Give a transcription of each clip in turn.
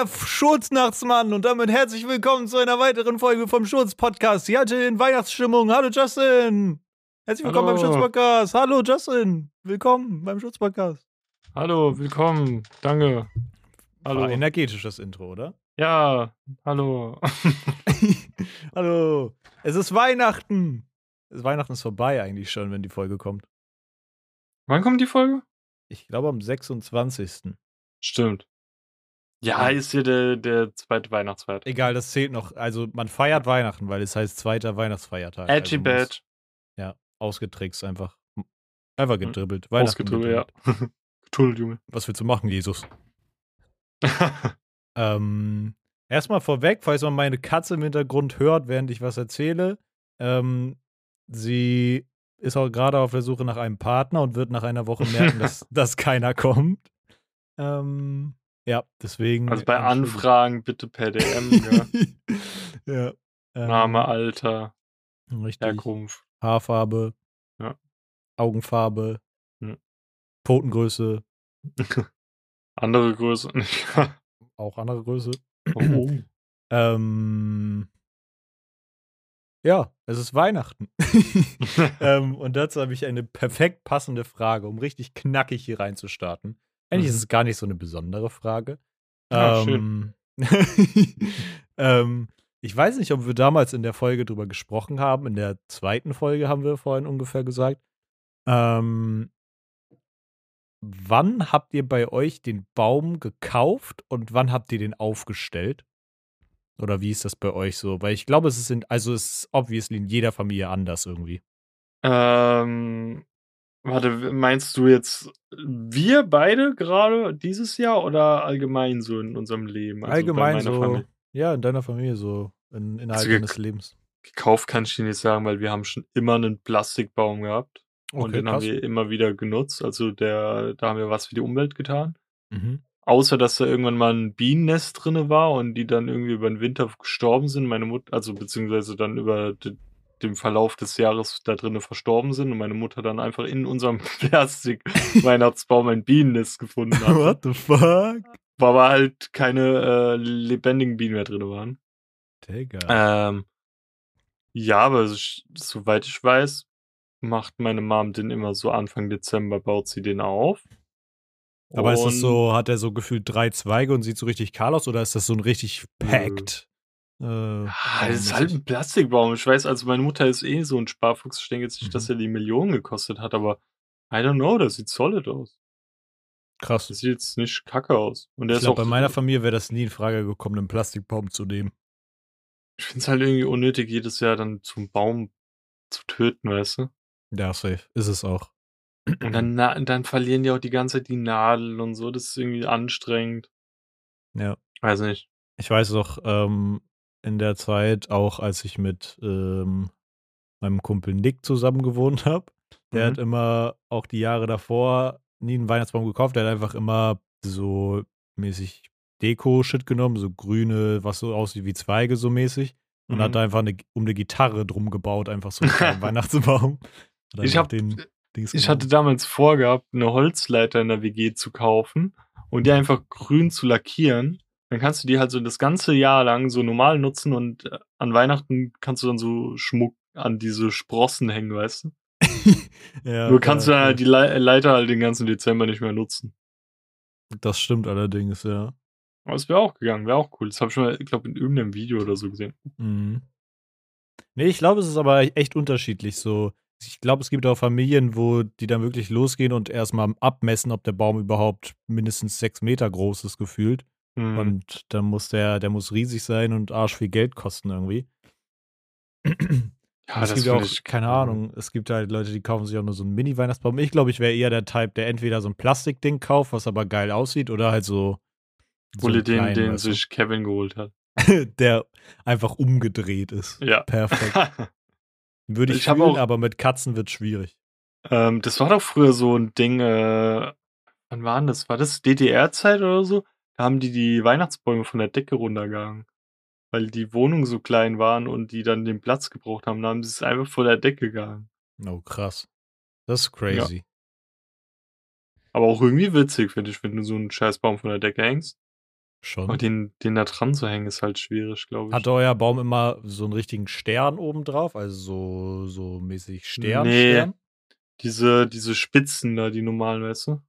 der Schurznachtsmann und damit herzlich willkommen zu einer weiteren Folge vom Schurz-Podcast. Sie hatte in Weihnachtsstimmung. Hallo Justin. Herzlich willkommen Hallo. beim Schurz-Podcast. Hallo Justin. Willkommen beim Schurz-Podcast. Hallo, willkommen. Danke. Hallo. War energetisch das Intro, oder? Ja, hallo. Hallo. Es ist Weihnachten. Es- Weihnachten ist vorbei eigentlich schon, wenn die Folge kommt. Wann kommt die Folge? Ich glaube am 26. Stimmt. Ja, ist hier der, der zweite Weihnachtsfeier. Egal, das zählt noch. Also man feiert Weihnachten, weil es heißt zweiter Weihnachtsfeiertag. Edgy also Bad. Ja, ausgetrickst einfach. Einfach gedribbelt. Weihnachten Ausgedrückt, ja. Geduldet, Junge. Was willst du machen, Jesus? Ähm, erstmal vorweg, falls man meine Katze im Hintergrund hört, während ich was erzähle. Ähm, sie ist auch gerade auf der Suche nach einem Partner und wird nach einer Woche merken, dass, dass keiner kommt. Ähm, ja, deswegen. also bei entschuldigt. Anfragen bitte per DM, ja. ja. ähm, Name, Alter, Richtig. Herkunft. Haarfarbe. Ja. Augenfarbe. Ja. Potengröße. Andere Größe. Auch andere Größe. oh. Ähm, ja, es ist Weihnachten. ähm, und dazu habe ich eine perfekt passende Frage, um richtig knackig hier reinzustarten. Eigentlich Mhm. ist es gar nicht so eine besondere Frage. Ah, ähm, ähm, ich weiß nicht, ob wir damals in der Folge drüber gesprochen haben. In der zweiten Folge haben wir vorhin ungefähr gesagt. Ähm, wann habt ihr bei euch den Baum gekauft und wann habt ihr den aufgestellt? Oder wie ist das bei euch so? Weil ich glaube, es ist in, also es ist obviously in jeder Familie anders irgendwie. Ähm, warte, meinst du jetzt wir beide gerade dieses Jahr oder allgemein so in unserem Leben? Also Allgemein so. Familie? Ja, in deiner Familie so. In, innerhalb Also, deines Lebens. Gekauft kann ich dir nicht sagen, weil wir haben schon immer einen Plastikbaum gehabt und den haben wir immer wieder genutzt. Also der, da haben wir was für die Umwelt getan. Mhm. Außer dass da irgendwann mal ein Bienennest drinne war und die dann irgendwie über den Winter gestorben sind. Meine Mutter, also beziehungsweise dann über de, den Verlauf des Jahres da drinnen verstorben sind und meine Mutter dann einfach in unserem Plastik-Weihnachtsbaum ein Bienennest gefunden hat. What the fuck? Wo aber halt keine äh, lebendigen Bienen mehr drin waren. Digga. Ähm, ja, aber soweit ich weiß, macht meine Mom den immer so Anfang Dezember, baut sie den auf. Aber ist das Und- so, hat er so gefühlt drei Zweige und sieht so richtig kahl aus oder ist das so ein richtig packed? Äh, Ah, das ist halt ein Plastikbaum. Ich weiß, also meine Mutter ist eh so ein Sparfuchs. Ich denke jetzt nicht, dass Mhm. er die Millionen gekostet hat, aber I don't know, das sieht solid aus. krass. Das sieht jetzt nicht kacke aus. Und der Ich glaube, auch, bei meiner Familie wäre das nie in Frage gekommen, einen Plastikbaum zu nehmen. ich finde es halt irgendwie unnötig, jedes Jahr dann zum Baum zu töten, weißt du? Ja, safe. Ist es auch. Und dann, dann verlieren die auch die ganze Zeit die Nadel und so. Das ist irgendwie anstrengend. Ja. Weiß nicht. Ich weiß noch, ähm, in der Zeit, auch als ich mit ähm, meinem Kumpel Nick zusammen gewohnt habe, der Mhm. hat immer auch die Jahre davor nie einen Weihnachtsbaum gekauft, der hat einfach immer so mäßig Deko-Shit genommen, so grüne, was so aussieht wie Zweige so mäßig. Und Mhm. hat da einfach eine, um eine Gitarre drum gebaut, einfach so einen Weihnachtsbaum. Ich hab- den Dings Ich hatte damals vorgehabt, eine Holzleiter in der WG zu kaufen und die einfach grün zu lackieren. Dann kannst du die halt so das ganze Jahr lang so normal nutzen und äh, an Weihnachten kannst du dann so Schmuck an diese Sprossen hängen, weißt du? ja, Nur kannst ja, du dann halt die Le Leiter halt den ganzen Dezember nicht mehr nutzen. Das stimmt allerdings, ja. Aber es wäre auch gegangen, wäre auch cool. Das habe ich schon mal, ich glaube, in irgendeinem Video oder so gesehen. Mhm. Nee, ich glaube, es ist aber echt unterschiedlich so. Ich glaube, es gibt auch Familien, wo die dann wirklich losgehen und erstmal abmessen, ob der Baum überhaupt mindestens sechs Meter groß ist, gefühlt. Hm. Und dann muss der, der muss riesig sein und arsch viel Geld kosten irgendwie. ja, es gibt auch, ich- keine Ahnung, es gibt halt Leute, die kaufen sich auch nur so einen Mini-Weihnachtsbaum. Ich glaube, ich wäre eher der Typ, der entweder so ein Plastikding kauft, was aber geil aussieht, oder halt so. so den, kleinen, den weißt du, sich Kevin geholt hat. der einfach umgedreht ist. Ja. Perfekt. Würde ich, Ich fühlen, auch- aber mit Katzen wird schwierig. Ähm, das war doch früher so ein Ding, äh, wann war das? War das DDR-Zeit oder so? Haben die die Weihnachtsbäume von der Decke runtergegangen. Weil die Wohnungen so klein waren und die dann den Platz gebraucht haben. Da haben sie es einfach vor der Decke gegangen. Oh, krass. Das ist crazy. Aber auch irgendwie witzig, finde ich, wenn du so einen Scheißbaum von der Decke hängst. Schon. Aber den, den da dran zu hängen, ist halt schwierig, glaube ich. Hatte euer Baum immer so einen richtigen Stern oben drauf? Also so, so mäßig Stern, Nee. Stern? Diese, diese Spitzen da, die normalen, weißt du?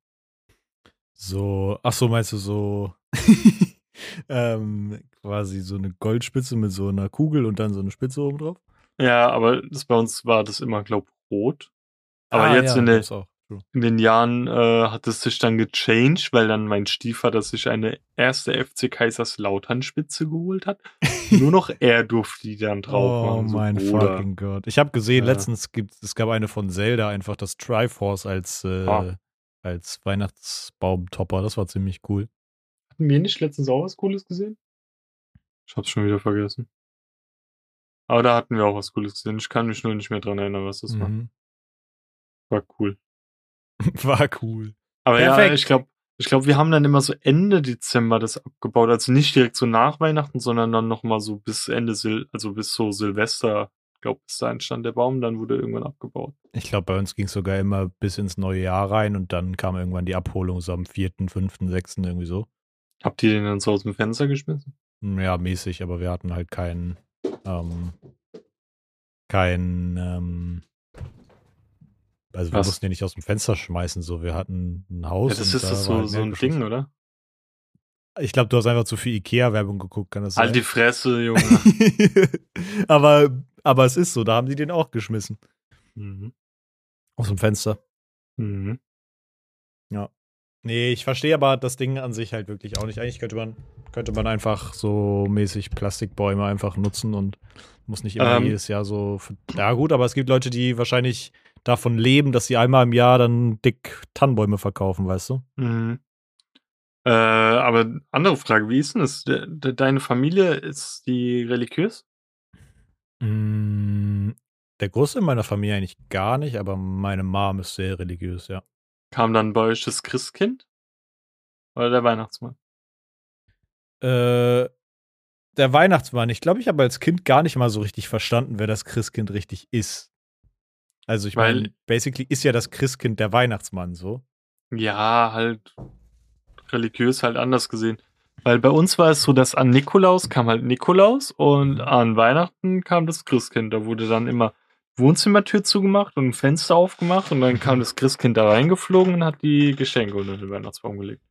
So, ach so, meinst du so ähm, quasi so eine Goldspitze mit so einer Kugel und dann so eine Spitze oben drauf? Ja, aber das bei uns war das immer, glaub rot. Aber Ah, jetzt ja, in, der, in den Jahren äh, hat es sich dann gechanged, weil dann mein Stiefvater sich eine erste FC Kaiserslautern Spitze geholt hat. Nur noch er durfte die dann drauf Oh machen. so, mein Bruder. fucking Gott. Ich habe gesehen, Ja. letztens gibt es gab eine von Zelda, einfach das Triforce als, äh, Ah. als Weihnachtsbaum-Topper. Das war ziemlich cool. Hatten wir nicht letztens auch was Cooles gesehen? Ich hab's schon wieder vergessen. Aber da hatten wir auch was Cooles gesehen. Ich kann mich nur nicht mehr dran erinnern, was das war. Mhm. War cool. War cool. Aber ja, Perfekt. ich glaube, ich glaub, wir haben dann immer so Ende Dezember das abgebaut. Also nicht direkt so nach Weihnachten, sondern dann nochmal so bis Ende Sil also bis so Silvester. Glaube, bis dahin stand der Baum, dann wurde irgendwann abgebaut. Ich glaube, bei uns ging es sogar immer bis ins neue Jahr rein und dann kam irgendwann die Abholung so am 4., 5., 6. irgendwie so. Habt ihr den dann so aus dem Fenster geschmissen? Ja, mäßig, aber wir hatten halt keinen, ähm, kein, ähm, also wir Was? mussten den nicht aus dem Fenster schmeißen, so. Wir hatten ein Haus. Ja, das ist da das so, halt so ein. Ding, oder? Ich glaube, du hast einfach zu viel Ikea-Werbung geguckt, kann das sein? Halt die Fresse, Junge. aber, aber es ist so, da haben die den auch geschmissen. mhm. Aus dem Fenster. Mhm. Nee, ich verstehe aber das Ding an sich halt wirklich auch nicht. Eigentlich könnte man, könnte man einfach so mäßig Plastikbäume einfach nutzen und muss nicht immer Ähm. jedes Jahr so. Ja, gut, aber es gibt Leute, die wahrscheinlich davon leben, dass sie einmal im Jahr dann dick Tannenbäume verkaufen, weißt du? Mhm. Äh, aber andere Frage, wie ist denn das? De de deine Familie, ist die religiös? Mm, der Großteil meiner Familie eigentlich gar nicht, aber meine Mom ist sehr religiös, ja. Kam dann bei euch das Christkind? Oder der Weihnachtsmann? Äh, der Weihnachtsmann. Ich glaube, ich habe als Kind gar nicht mal so richtig verstanden, wer das Christkind richtig ist. Also ich meine, basically ist ja das Christkind der Weihnachtsmann so. Ja, halt religiös halt anders gesehen. Weil bei uns war es so, dass an Nikolaus kam halt Nikolaus und an Weihnachten kam das Christkind. Da wurde dann immer Wohnzimmertür zugemacht und ein Fenster aufgemacht und dann kam das Christkind da reingeflogen und hat die Geschenke unter den Weihnachtsbaum gelegt.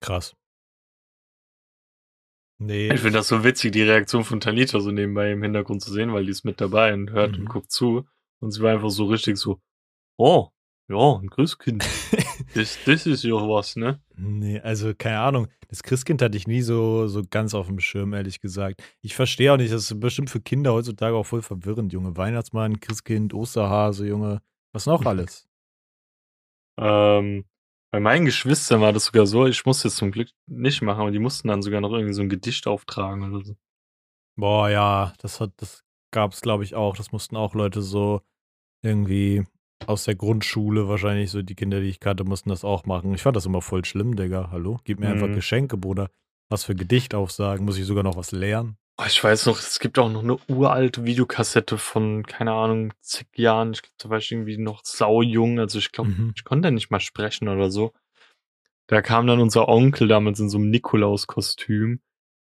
Krass. Nee. Ich finde das so witzig, die Reaktion von Tanita so nebenbei im Hintergrund zu sehen, weil die ist mit dabei und hört Mhm. und guckt zu. Und sie war einfach so richtig so, oh, ja, ein Christkind. das, das ist ja was, ne? Nee, also keine Ahnung. Das Christkind hatte ich nie so, so ganz auf dem Schirm, ehrlich gesagt. Ich verstehe auch nicht, das ist bestimmt für Kinder heutzutage auch voll verwirrend, Junge. Weihnachtsmann, Christkind, Osterhase, Junge. Was noch alles? Ähm, bei meinen Geschwistern war das sogar so, ich musste es zum Glück nicht machen, aber die mussten dann sogar noch irgendwie so ein Gedicht auftragen oder so. Boah, ja, das hat, das gab's, glaube ich, auch. Das mussten auch Leute so irgendwie aus der Grundschule, wahrscheinlich so die Kinder, die ich kannte, mussten das auch machen. Ich fand das immer voll schlimm, Digga. Hallo? Gib mir einfach Mhm. Geschenke, Bruder. Was für Gedicht aufsagen? Muss ich sogar noch was lernen? Oh, ich weiß noch, es gibt auch noch eine uralte Videokassette von, keine Ahnung, zig Jahren. Ich glaube, da war ich irgendwie noch saujung. Also ich glaube, Mhm. ich konnte nicht mal sprechen oder so. Da kam dann unser Onkel damals in so einem Nikolaus-Kostüm.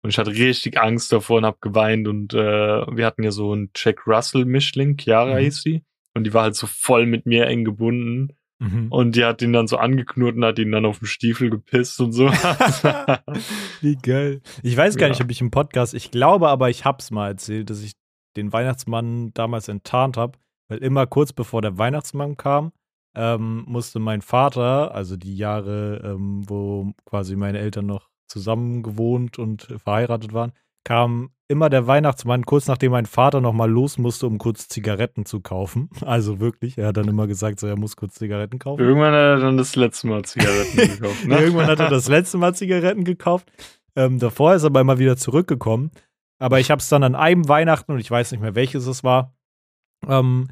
Und ich hatte richtig Angst davor und hab geweint. Und äh, wir hatten ja so einen Jack Russell-Mischling, Chiara Mhm. hieß sie. Und die war halt so voll mit mir eng gebunden. Mhm. Und die hat ihn dann so angeknurrt und hat ihn dann auf den Stiefel gepisst und so. Wie geil. Ich weiß gar Ja. nicht, ob ich im Podcast, ich glaube aber, ich hab's mal erzählt, dass ich den Weihnachtsmann damals enttarnt habe, weil immer kurz bevor der Weihnachtsmann kam, ähm, musste mein Vater, also die Jahre, ähm, wo quasi meine Eltern noch zusammen gewohnt und verheiratet waren, kam immer der Weihnachtsmann kurz nachdem mein Vater noch mal los musste, um kurz Zigaretten zu kaufen. Also wirklich, er hat dann immer gesagt, so er muss kurz Zigaretten kaufen. Irgendwann hat er dann das letzte Mal Zigaretten gekauft. Ne? Irgendwann hat er das letzte Mal Zigaretten gekauft. Ähm, davor ist er aber immer wieder zurückgekommen. Aber ich habe es dann an einem Weihnachten, und ich weiß nicht mehr welches es war, ähm,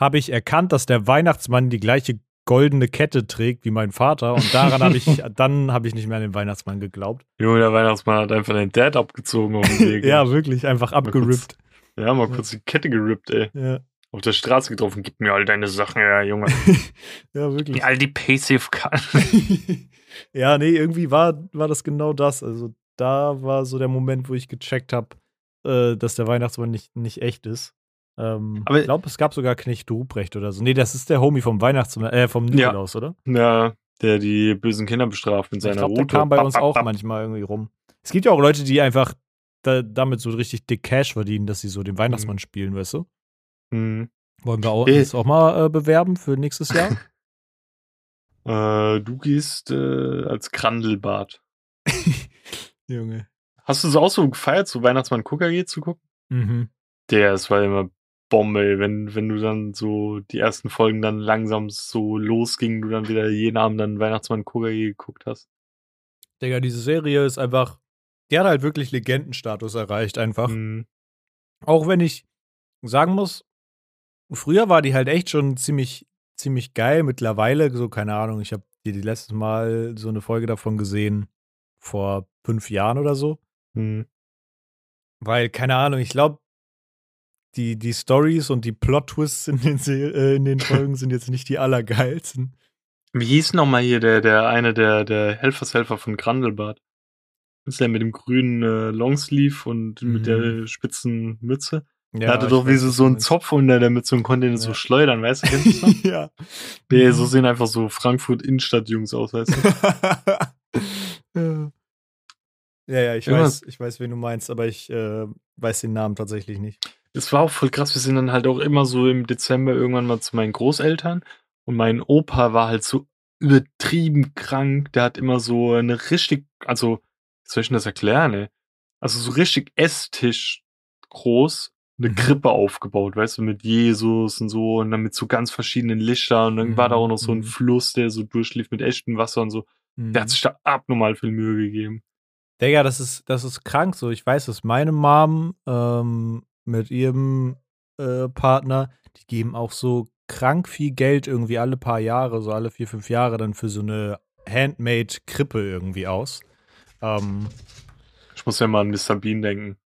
habe ich erkannt, dass der Weihnachtsmann die gleiche goldene Kette trägt wie mein Vater. Und daran habe ich, dann habe ich nicht mehr an den Weihnachtsmann geglaubt. Junge, der Weihnachtsmann hat einfach den Dad abgezogen auf dem Weg. Ja, wirklich, einfach Mal kurz- abgerippt. Ja, mal kurz die Kette gerippt, ey. Ja. auf der Straße getroffen. Gib mir all deine Sachen, ja, Junge. ja, wirklich. all die Paysafe-Karten. ja, nee, irgendwie war, war das genau das. Also da war so der Moment, wo ich gecheckt habe, äh, dass der Weihnachtsmann nicht, nicht echt ist. Ähm, Aber- ich glaube, es gab sogar Knecht Ruprecht oder so. Nee, das ist der Homie vom Weihnachtsmann, äh, vom Ja. Nikolaus, oder? ja, der die bösen Kinder bestraft mit Ich seiner glaube, der kam bei uns auch manchmal irgendwie rum. Es gibt ja auch Leute, die einfach da, damit so richtig dick Cash verdienen, dass sie so den Weihnachtsmann spielen, weißt du? Hm. Wollen wir auch, Äh. das auch mal äh, bewerben für nächstes Jahr? Äh, du gehst äh, als Krandelbart. Junge. Hast du es auch so gefeiert, so Weihnachtsmann Gucker geht zu gucken? Mhm. Der, es war immer Bombe, ey. wenn, wenn du dann so die ersten Folgen dann langsam so losgingen, du dann wieder jeden Abend dann Weihnachtsmann Gucker geguckt hast. Digga, diese Serie ist einfach, die hat halt wirklich Legendenstatus erreicht, einfach. Hm. Auch wenn ich sagen muss, früher war die halt echt schon ziemlich, ziemlich geil. Mittlerweile, so, keine Ahnung, ich habe dir die letztes Mal so eine Folge davon gesehen, vor fünf Jahren oder so. Hm. Weil, keine Ahnung, ich glaube, die, die Stories und die Plot-Twists in, den äh, in den Folgen sind jetzt nicht die allergeilsten. Wie hieß noch mal hier der, der eine der, der Helfershelfer von Grandelbart? Ist der mit dem grünen äh, Longsleeve und mit Mhm. der spitzen Mütze? Ja, er hatte doch wie so, so einen. Zopf unter der Mütze und konnte ihn so Ja. schleudern, weißt du? Kennst du noch? ja. Nee, so sehen einfach so Frankfurt-Innenstadt-Jungs aus, weißt du? ja. ja, ja, ich Irgendwas- weiß, ich weiß, wen du meinst, aber ich äh, weiß den Namen tatsächlich nicht. Es war auch voll krass. Wir sind dann halt auch immer so im Dezember irgendwann mal zu meinen Großeltern und mein Opa war halt so übertrieben krank. Der hat immer so eine richtig, also, wie soll ich denn das erklären, ey? Also so richtig Esstisch groß, eine Mhm. Krippe aufgebaut, weißt du, mit Jesus und so und dann mit so ganz verschiedenen Lichtern und dann war da auch noch so ein Mhm. Fluss, der so durchlief mit echtem Wasser und so. Der hat sich da abnormal viel Mühe gegeben. Digga, das ist, das ist krank so. Ich weiß, dass meine Mom ähm, mit ihrem äh, Partner, die geben auch so krank viel Geld irgendwie alle paar Jahre, so alle vier, fünf Jahre dann für so eine Handmade-Krippe irgendwie aus. Ähm, Ich muss ja mal an Mr. Bean denken.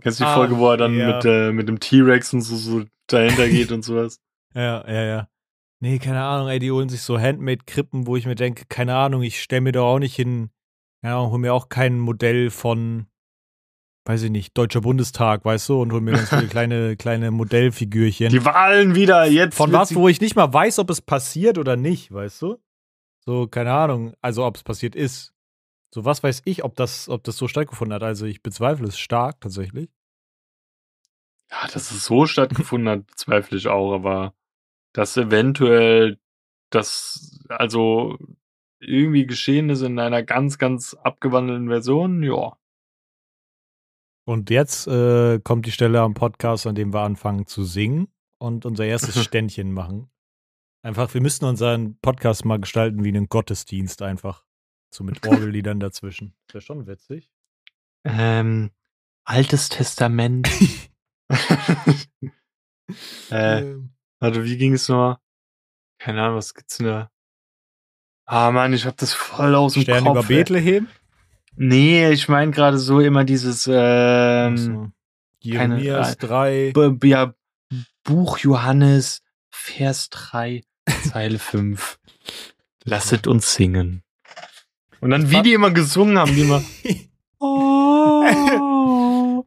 Kennst du die Ah, Folge, wo er dann ja. mit, äh, mit dem T-Rex und so, so dahinter geht und sowas? ja, ja, ja. Nee, keine Ahnung, ey, die holen sich so Handmade-Krippen, wo ich mir denke, keine Ahnung, ich stelle mir doch auch nicht hin, keine Ahnung, hol mir auch kein Modell von, weiß ich nicht, Deutscher Bundestag, weißt du, und hol mir ganz viele kleine, kleine Modellfigürchen. Die Wahlen wieder, jetzt. Von was, wo ich nicht mal weiß, ob es passiert oder nicht, weißt du? So, keine Ahnung, also ob es passiert ist. So, was weiß ich, ob das, ob das so stattgefunden hat. Also ich bezweifle es stark tatsächlich. Ja, dass es so stattgefunden hat, bezweifle ich auch, aber dass eventuell das, also irgendwie geschehen ist in einer ganz, ganz abgewandelten Version, ja. Und jetzt äh, kommt die Stelle am Podcast, an dem wir anfangen zu singen und unser erstes Ständchen machen. Einfach, wir müssten unseren Podcast mal gestalten wie einen Gottesdienst einfach. So mit Orgelliedern dazwischen. Wäre schon witzig. Ähm, Altes Testament. äh, Ähm, warte, wie ging es noch? Keine Ahnung, was gibt's denn da? Ah, Mann, ich hab das voll aus dem Stern Kopf. über ey. Nee, ich meine gerade so immer dieses, ähm, Achso. Jeremias keine- 3. B ja, Buch Johannes, Vers 3, Zeile 5. Lasset uns singen. Und dann, wie die immer gesungen haben, die immer. Oh,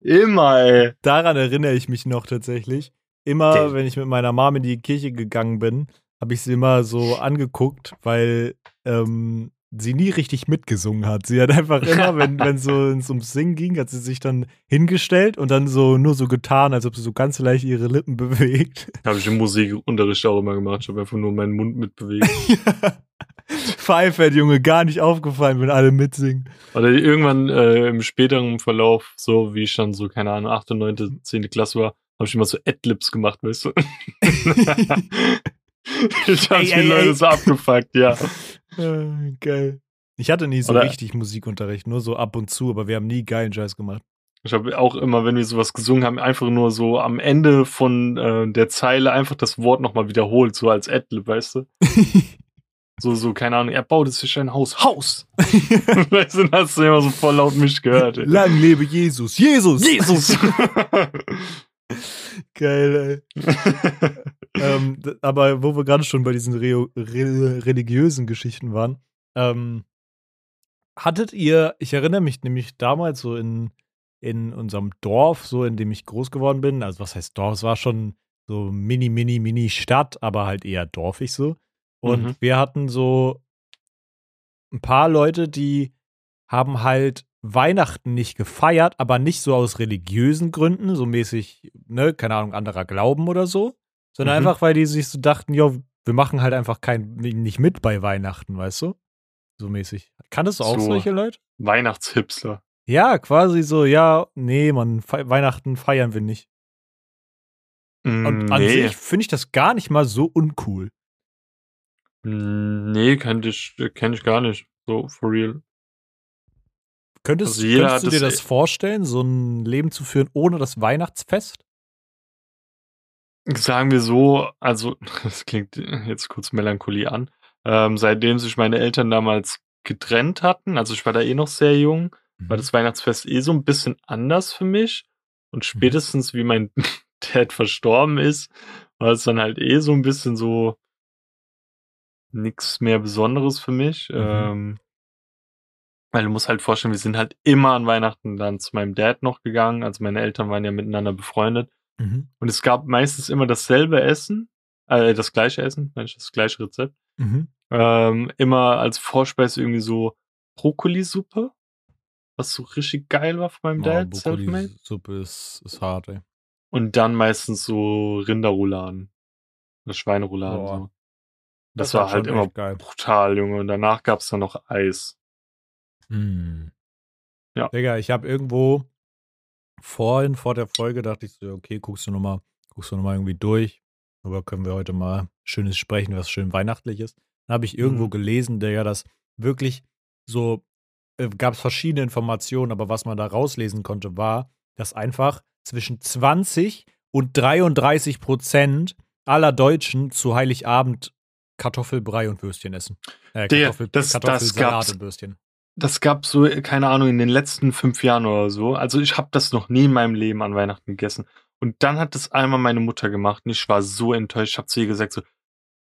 immer, ey. Daran erinnere ich mich noch tatsächlich. Immer, Der- wenn ich mit meiner Mom in die Kirche gegangen bin, habe ich sie immer so angeguckt, weil ähm, sie nie richtig mitgesungen hat. Sie hat einfach immer, wenn wenn so es ums Singen ging, hat sie sich dann hingestellt und dann so nur so getan, als ob sie so ganz leicht ihre Lippen bewegt. Habe ich im Musikunterricht auch immer gemacht. Ich habe einfach nur meinen Mund mitbewegt. Pfeifert, Junge, gar nicht aufgefallen, wenn alle mitsingen. Oder irgendwann äh, im späteren Verlauf, so wie ich dann so, keine Ahnung, 8., 9., 10. Klasse war, habe ich immer so Adlibs gemacht, weißt du? ich habe die ey, Leute ey. so abgefuckt, ja. Äh, geil. Ich hatte nie so Oder- richtig Musikunterricht, nur so ab und zu, aber wir haben nie geilen Scheiß gemacht. Ich habe auch immer, wenn wir sowas gesungen haben, einfach nur so am Ende von äh, der Zeile einfach das Wort nochmal wiederholt, so als Adlib, weißt du? So, so, keine Ahnung, er baute sich ein Haus. Haus! weißt du, dann hast du immer so voll laut mich gehört. ey. Lang lebe Jesus! Jesus! Jesus! Geil, ey. Ähm, aber wo wir gerade schon bei diesen Reo- re religiösen Geschichten waren, ähm, hattet ihr, ich erinnere mich nämlich damals so in, in unserem Dorf, so in dem ich groß geworden bin, also was heißt Dorf, es war schon so mini, mini, mini Stadt, aber halt eher dorfig so. Und Mhm. wir hatten so ein paar Leute, die haben halt Weihnachten nicht gefeiert, aber nicht so aus religiösen Gründen, so mäßig, ne, keine Ahnung, anderer Glauben oder so, sondern Mhm. einfach, weil die sich so dachten, ja, wir machen halt einfach kein, nicht mit bei Weihnachten, weißt du? So mäßig. Kanntest du auch So. solche Leute? Weihnachtshipster. Ja, quasi so, ja, nee, man, fe Weihnachten feiern wir nicht. Und Mm, an nee. sich finde ich das gar nicht mal so uncool. Mm, Nee, kenn ich, kenn ich gar nicht. So, for real. Könntest, Also könntest du dir das- das vorstellen, so ein Leben zu führen ohne das Weihnachtsfest? Sagen wir so, also, das klingt jetzt kurz Melancholie an. Ähm, seitdem sich meine Eltern damals getrennt hatten, also ich war da eh noch sehr jung, war Mhm. das Weihnachtsfest eh so ein bisschen anders für mich. Und spätestens wie mein Dad verstorben ist, war es dann halt eh so ein bisschen so nix mehr Besonderes für mich. Mhm. Ähm, weil du musst halt vorstellen, wir sind halt immer an Weihnachten dann zu meinem Dad noch gegangen. Also meine Eltern waren ja miteinander befreundet. Mhm. Und es gab meistens immer dasselbe Essen, äh, das gleiche Essen, Mensch, das gleiche Rezept. Mhm. Ähm, immer als Vorspeise irgendwie so Brokkolisuppe, was so richtig geil war von meinem Oh, Dad, selfmade. Brokkoli-Suppe ist, ist hart, ey. Und dann meistens so Rinderrouladen. Oder Schweinerouladen. Boah. So. Das, Das war halt immer geil. brutal, Junge. Und danach gab's dann noch Eis. Hm. Ja. Digga, ich habe irgendwo vorhin, vor der Folge, dachte ich so, okay, guckst du nochmal, guckst du noch mal irgendwie durch. Aber können wir heute mal schönes sprechen, was schön weihnachtlich ist. Dann habe ich irgendwo Mhm. gelesen, Digga, dass wirklich so, äh, gab es verschiedene Informationen, aber was man da rauslesen konnte, war, dass einfach zwischen 20 und 33 Prozent aller Deutschen zu Heiligabend Kartoffelbrei und Würstchen essen. Äh, Kartoffel, das- das Kartoffelsalat gab's. und Würstchen. Das gab so, keine Ahnung, in den letzten fünf Jahren oder so. Also ich habe das noch nie in meinem Leben an Weihnachten gegessen. Und dann hat das einmal meine Mutter gemacht und ich war so enttäuscht. Ich habe zu ihr gesagt so,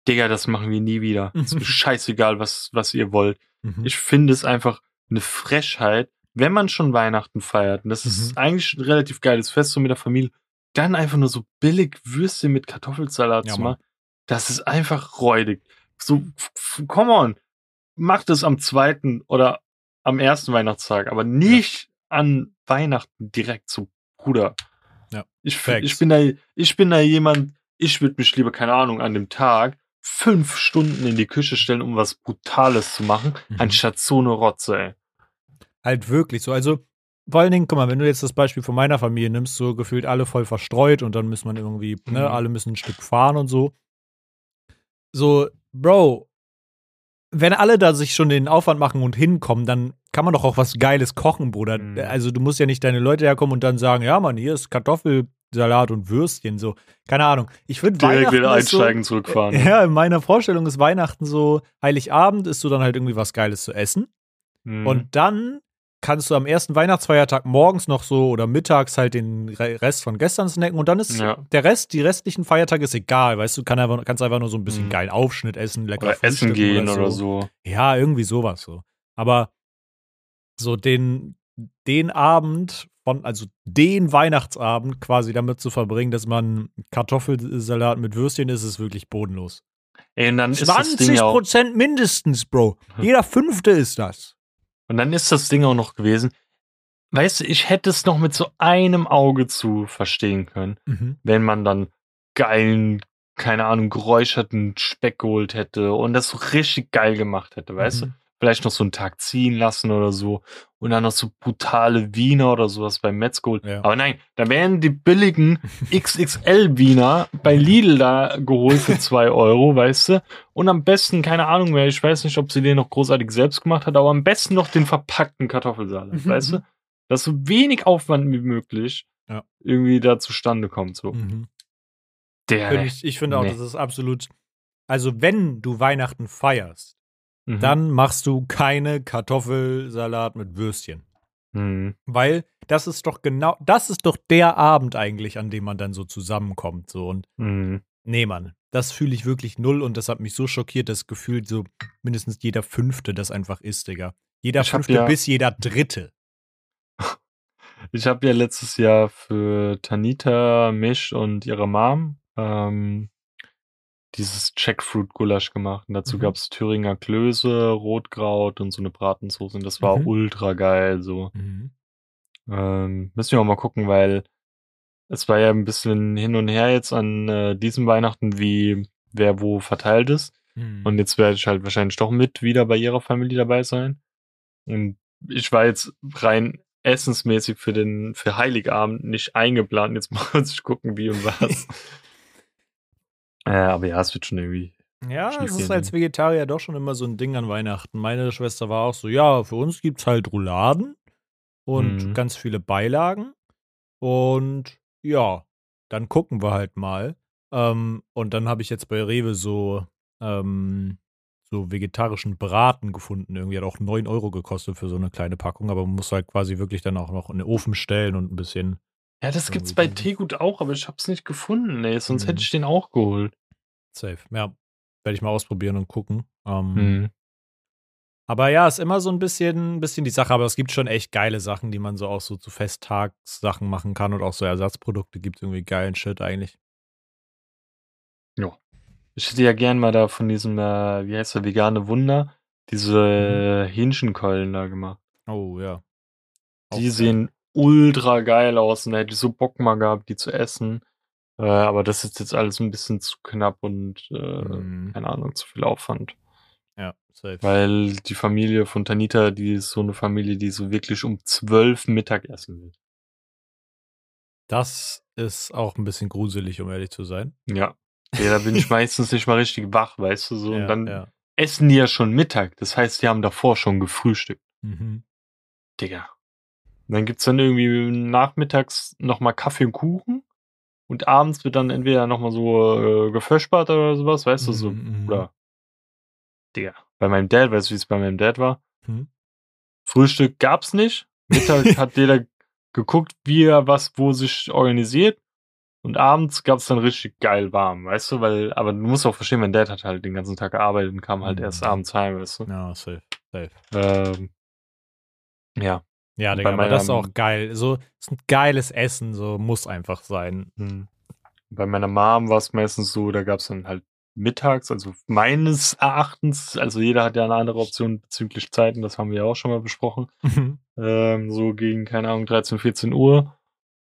Digga, das machen wir nie wieder. ist mir scheißegal, was, was ihr wollt. Mhm. Ich finde es einfach eine Frechheit, wenn man schon Weihnachten feiert. Und das Mhm. ist eigentlich ein relativ geiles Fest so mit der Familie. Dann einfach nur so billig Würstchen mit Kartoffelsalat Ja, zu machen. Das ist einfach räudig. So, come on. Macht es am zweiten oder am ersten Weihnachtstag, aber nicht an Weihnachten direkt so, Bruder. Ja, Ich, Facts. ich bin da, ich bin da jemand, ich würde mich lieber, keine Ahnung, an dem Tag fünf Stunden in die Küche stellen, um was Brutales zu machen, Mhm. anstatt so eine Rotze, ey. Halt wirklich so. Also, vor allen Dingen, guck mal, wenn du jetzt das Beispiel von meiner Familie nimmst, so gefühlt alle voll verstreut und dann muss man irgendwie, ne, Mhm. alle müssen ein Stück fahren und so. So, Bro, wenn alle da sich schon den Aufwand machen und hinkommen, dann kann man doch auch was Geiles kochen, Bruder. Mhm. Also, du musst ja nicht deine Leute herkommen und dann sagen, ja, Mann, hier ist Kartoffelsalat und Würstchen, so. Keine Ahnung. Ich finde Direkt wieder ist so, einsteigen, zurückfahren. Ja, in meiner Vorstellung ist Weihnachten so, Heiligabend ist so dann halt irgendwie was Geiles zu essen. Mhm. Und dann kannst du am ersten Weihnachtsfeiertag morgens noch so oder mittags halt den Re- Rest von gestern snacken und dann ist Ja. der Rest, die restlichen Feiertage ist egal, weißt du, kann einfach, kannst einfach nur so ein bisschen Mhm. geilen Aufschnitt essen, lecker oder essen gehen oder so. Ja, irgendwie sowas so. Aber so den, den Abend von, also den Weihnachtsabend quasi damit zu verbringen, dass man Kartoffelsalat mit Würstchen isst, ist wirklich bodenlos. Ey, und dann ist das 20 Ding ja auch, Prozent mindestens, Bro. Jeder Fünfte ist das. Und dann ist das Ding auch noch gewesen. Weißt du, ich hätte es noch mit so einem Auge zu verstehen können, Mhm. wenn man dann geilen, keine Ahnung, geräucherten Speck geholt hätte und das so richtig geil gemacht hätte, weißt du? Mhm. Vielleicht noch so einen Tag ziehen lassen oder so und dann noch so brutale Wiener oder sowas beim Metz geholt. Ja. Aber nein, da wären die billigen XXL-Wiener bei Lidl da geholt für zwei Euro, weißt du? Und am besten, keine Ahnung mehr, ich weiß nicht, ob sie den noch großartig selbst gemacht hat, aber am besten noch den verpackten Kartoffelsalat, weißt du? Dass so wenig Aufwand wie möglich Ja. irgendwie da zustande kommt. So. Mhm. Der, ich ich finde auch, Nee. das ist absolut. Also, wenn du Weihnachten feierst, Mhm. dann machst du keine Kartoffelsalat mit Würstchen. Mhm. Weil das ist doch genau, das ist doch der Abend eigentlich, an dem man dann so zusammenkommt. So und Mhm. nee, Mann, das fühle ich wirklich null und das hat mich so schockiert, das Gefühl, so mindestens jeder Fünfte das einfach ist, Digga. Jeder Ich Fünfte ja- bis jeder Dritte. Ich habe ja letztes Jahr für Tanita, Misch und ihre Mom ähm, dieses Jackfruit-Gulasch gemacht. Und dazu Mhm. gab's Thüringer Klöße, Rotkraut und so eine Bratensoße. Und das war Mhm. ultra geil. So. Mhm. Ähm, müssen wir auch mal gucken, weil es war ja ein bisschen hin und her jetzt an äh, diesem Weihnachten, wie wer wo verteilt ist. Mhm. Und jetzt werde ich halt wahrscheinlich doch mit wieder bei ihrer Familie dabei sein. Und ich war jetzt rein essensmäßig für den für Heiligabend nicht eingeplant. Jetzt muss ich gucken, wie und was. äh, aber ja, es wird schon irgendwie. Ja, es ist als? Vegetarier doch schon immer so ein Ding an Weihnachten. Meine Schwester war auch so, ja, für uns gibt's halt Rouladen und Mhm. ganz viele Beilagen. Und ja, dann gucken wir halt mal. Ähm, und dann habe ich jetzt bei Rewe so, ähm, so vegetarischen Braten gefunden. Irgendwie hat auch 9 Euro gekostet für so eine kleine Packung, aber man muss halt quasi wirklich dann auch noch in den Ofen stellen und ein bisschen. Ja, das gibt's bei. Teegut auch, aber ich hab's nicht gefunden, ey. Sonst Mhm. hätte ich den auch geholt. Safe. Ja, werde ich mal ausprobieren und gucken. Ähm, Mhm. Aber ja, ist immer so ein bisschen, bisschen die Sache, aber es gibt schon echt geile Sachen, die man so auch so zu Festtagssachen machen kann und auch so Ersatzprodukte gibt irgendwie geilen Shit eigentlich. Ich hätte ja gern mal da von diesem, äh, wie heißt der, vegane Wunder, diese Hähnchenkeulen da gemacht. Oh ja. Auch Die geil. sehen ultra geil aus und da hätte ich so Bock mal gehabt, die zu essen. Äh, aber das ist jetzt alles ein bisschen zu knapp und äh, Mhm. keine Ahnung, zu viel Aufwand. Ja, safe. Weil die Familie von Tanita, die ist so eine Familie, die so wirklich um zwölf Mittag essen will. Das ist auch ein bisschen gruselig, um ehrlich zu sein. Ja. Ja, da bin ich meistens nicht mal richtig wach, weißt du so. ja, und dann ja. essen die ja schon Mittag. Das heißt, die haben davor schon gefrühstückt. Mhm. Digga. Und dann gibt's dann irgendwie nachmittags nochmal Kaffee und Kuchen. Und abends wird dann entweder nochmal so äh, geföschbart oder sowas, weißt du, so. Mhm, mhm. Oder. Digga. Bei meinem Dad, weißt du, wie es bei meinem Dad war? Mhm. Frühstück gab's nicht. Mittag hat jeder geguckt, wie er was wo sich organisiert. Und abends gab's dann richtig geil warm, weißt du, weil, aber du musst auch verstehen, mein Dad hat halt den ganzen Tag gearbeitet und kam halt Mhm. erst abends heim, weißt du. Ja, safe. Safe. Ähm, ja. Ja, Digga, bei aber das ist meiner- auch geil. So, ist ein geiles Essen, so muss einfach sein. Hm. Bei meiner Mom war es meistens so, da gab's dann halt mittags, also meines Erachtens, also jeder hat ja eine andere Option bezüglich Zeiten, das haben wir ja auch schon mal besprochen. ähm, so gegen, keine Ahnung, 13, 14 Uhr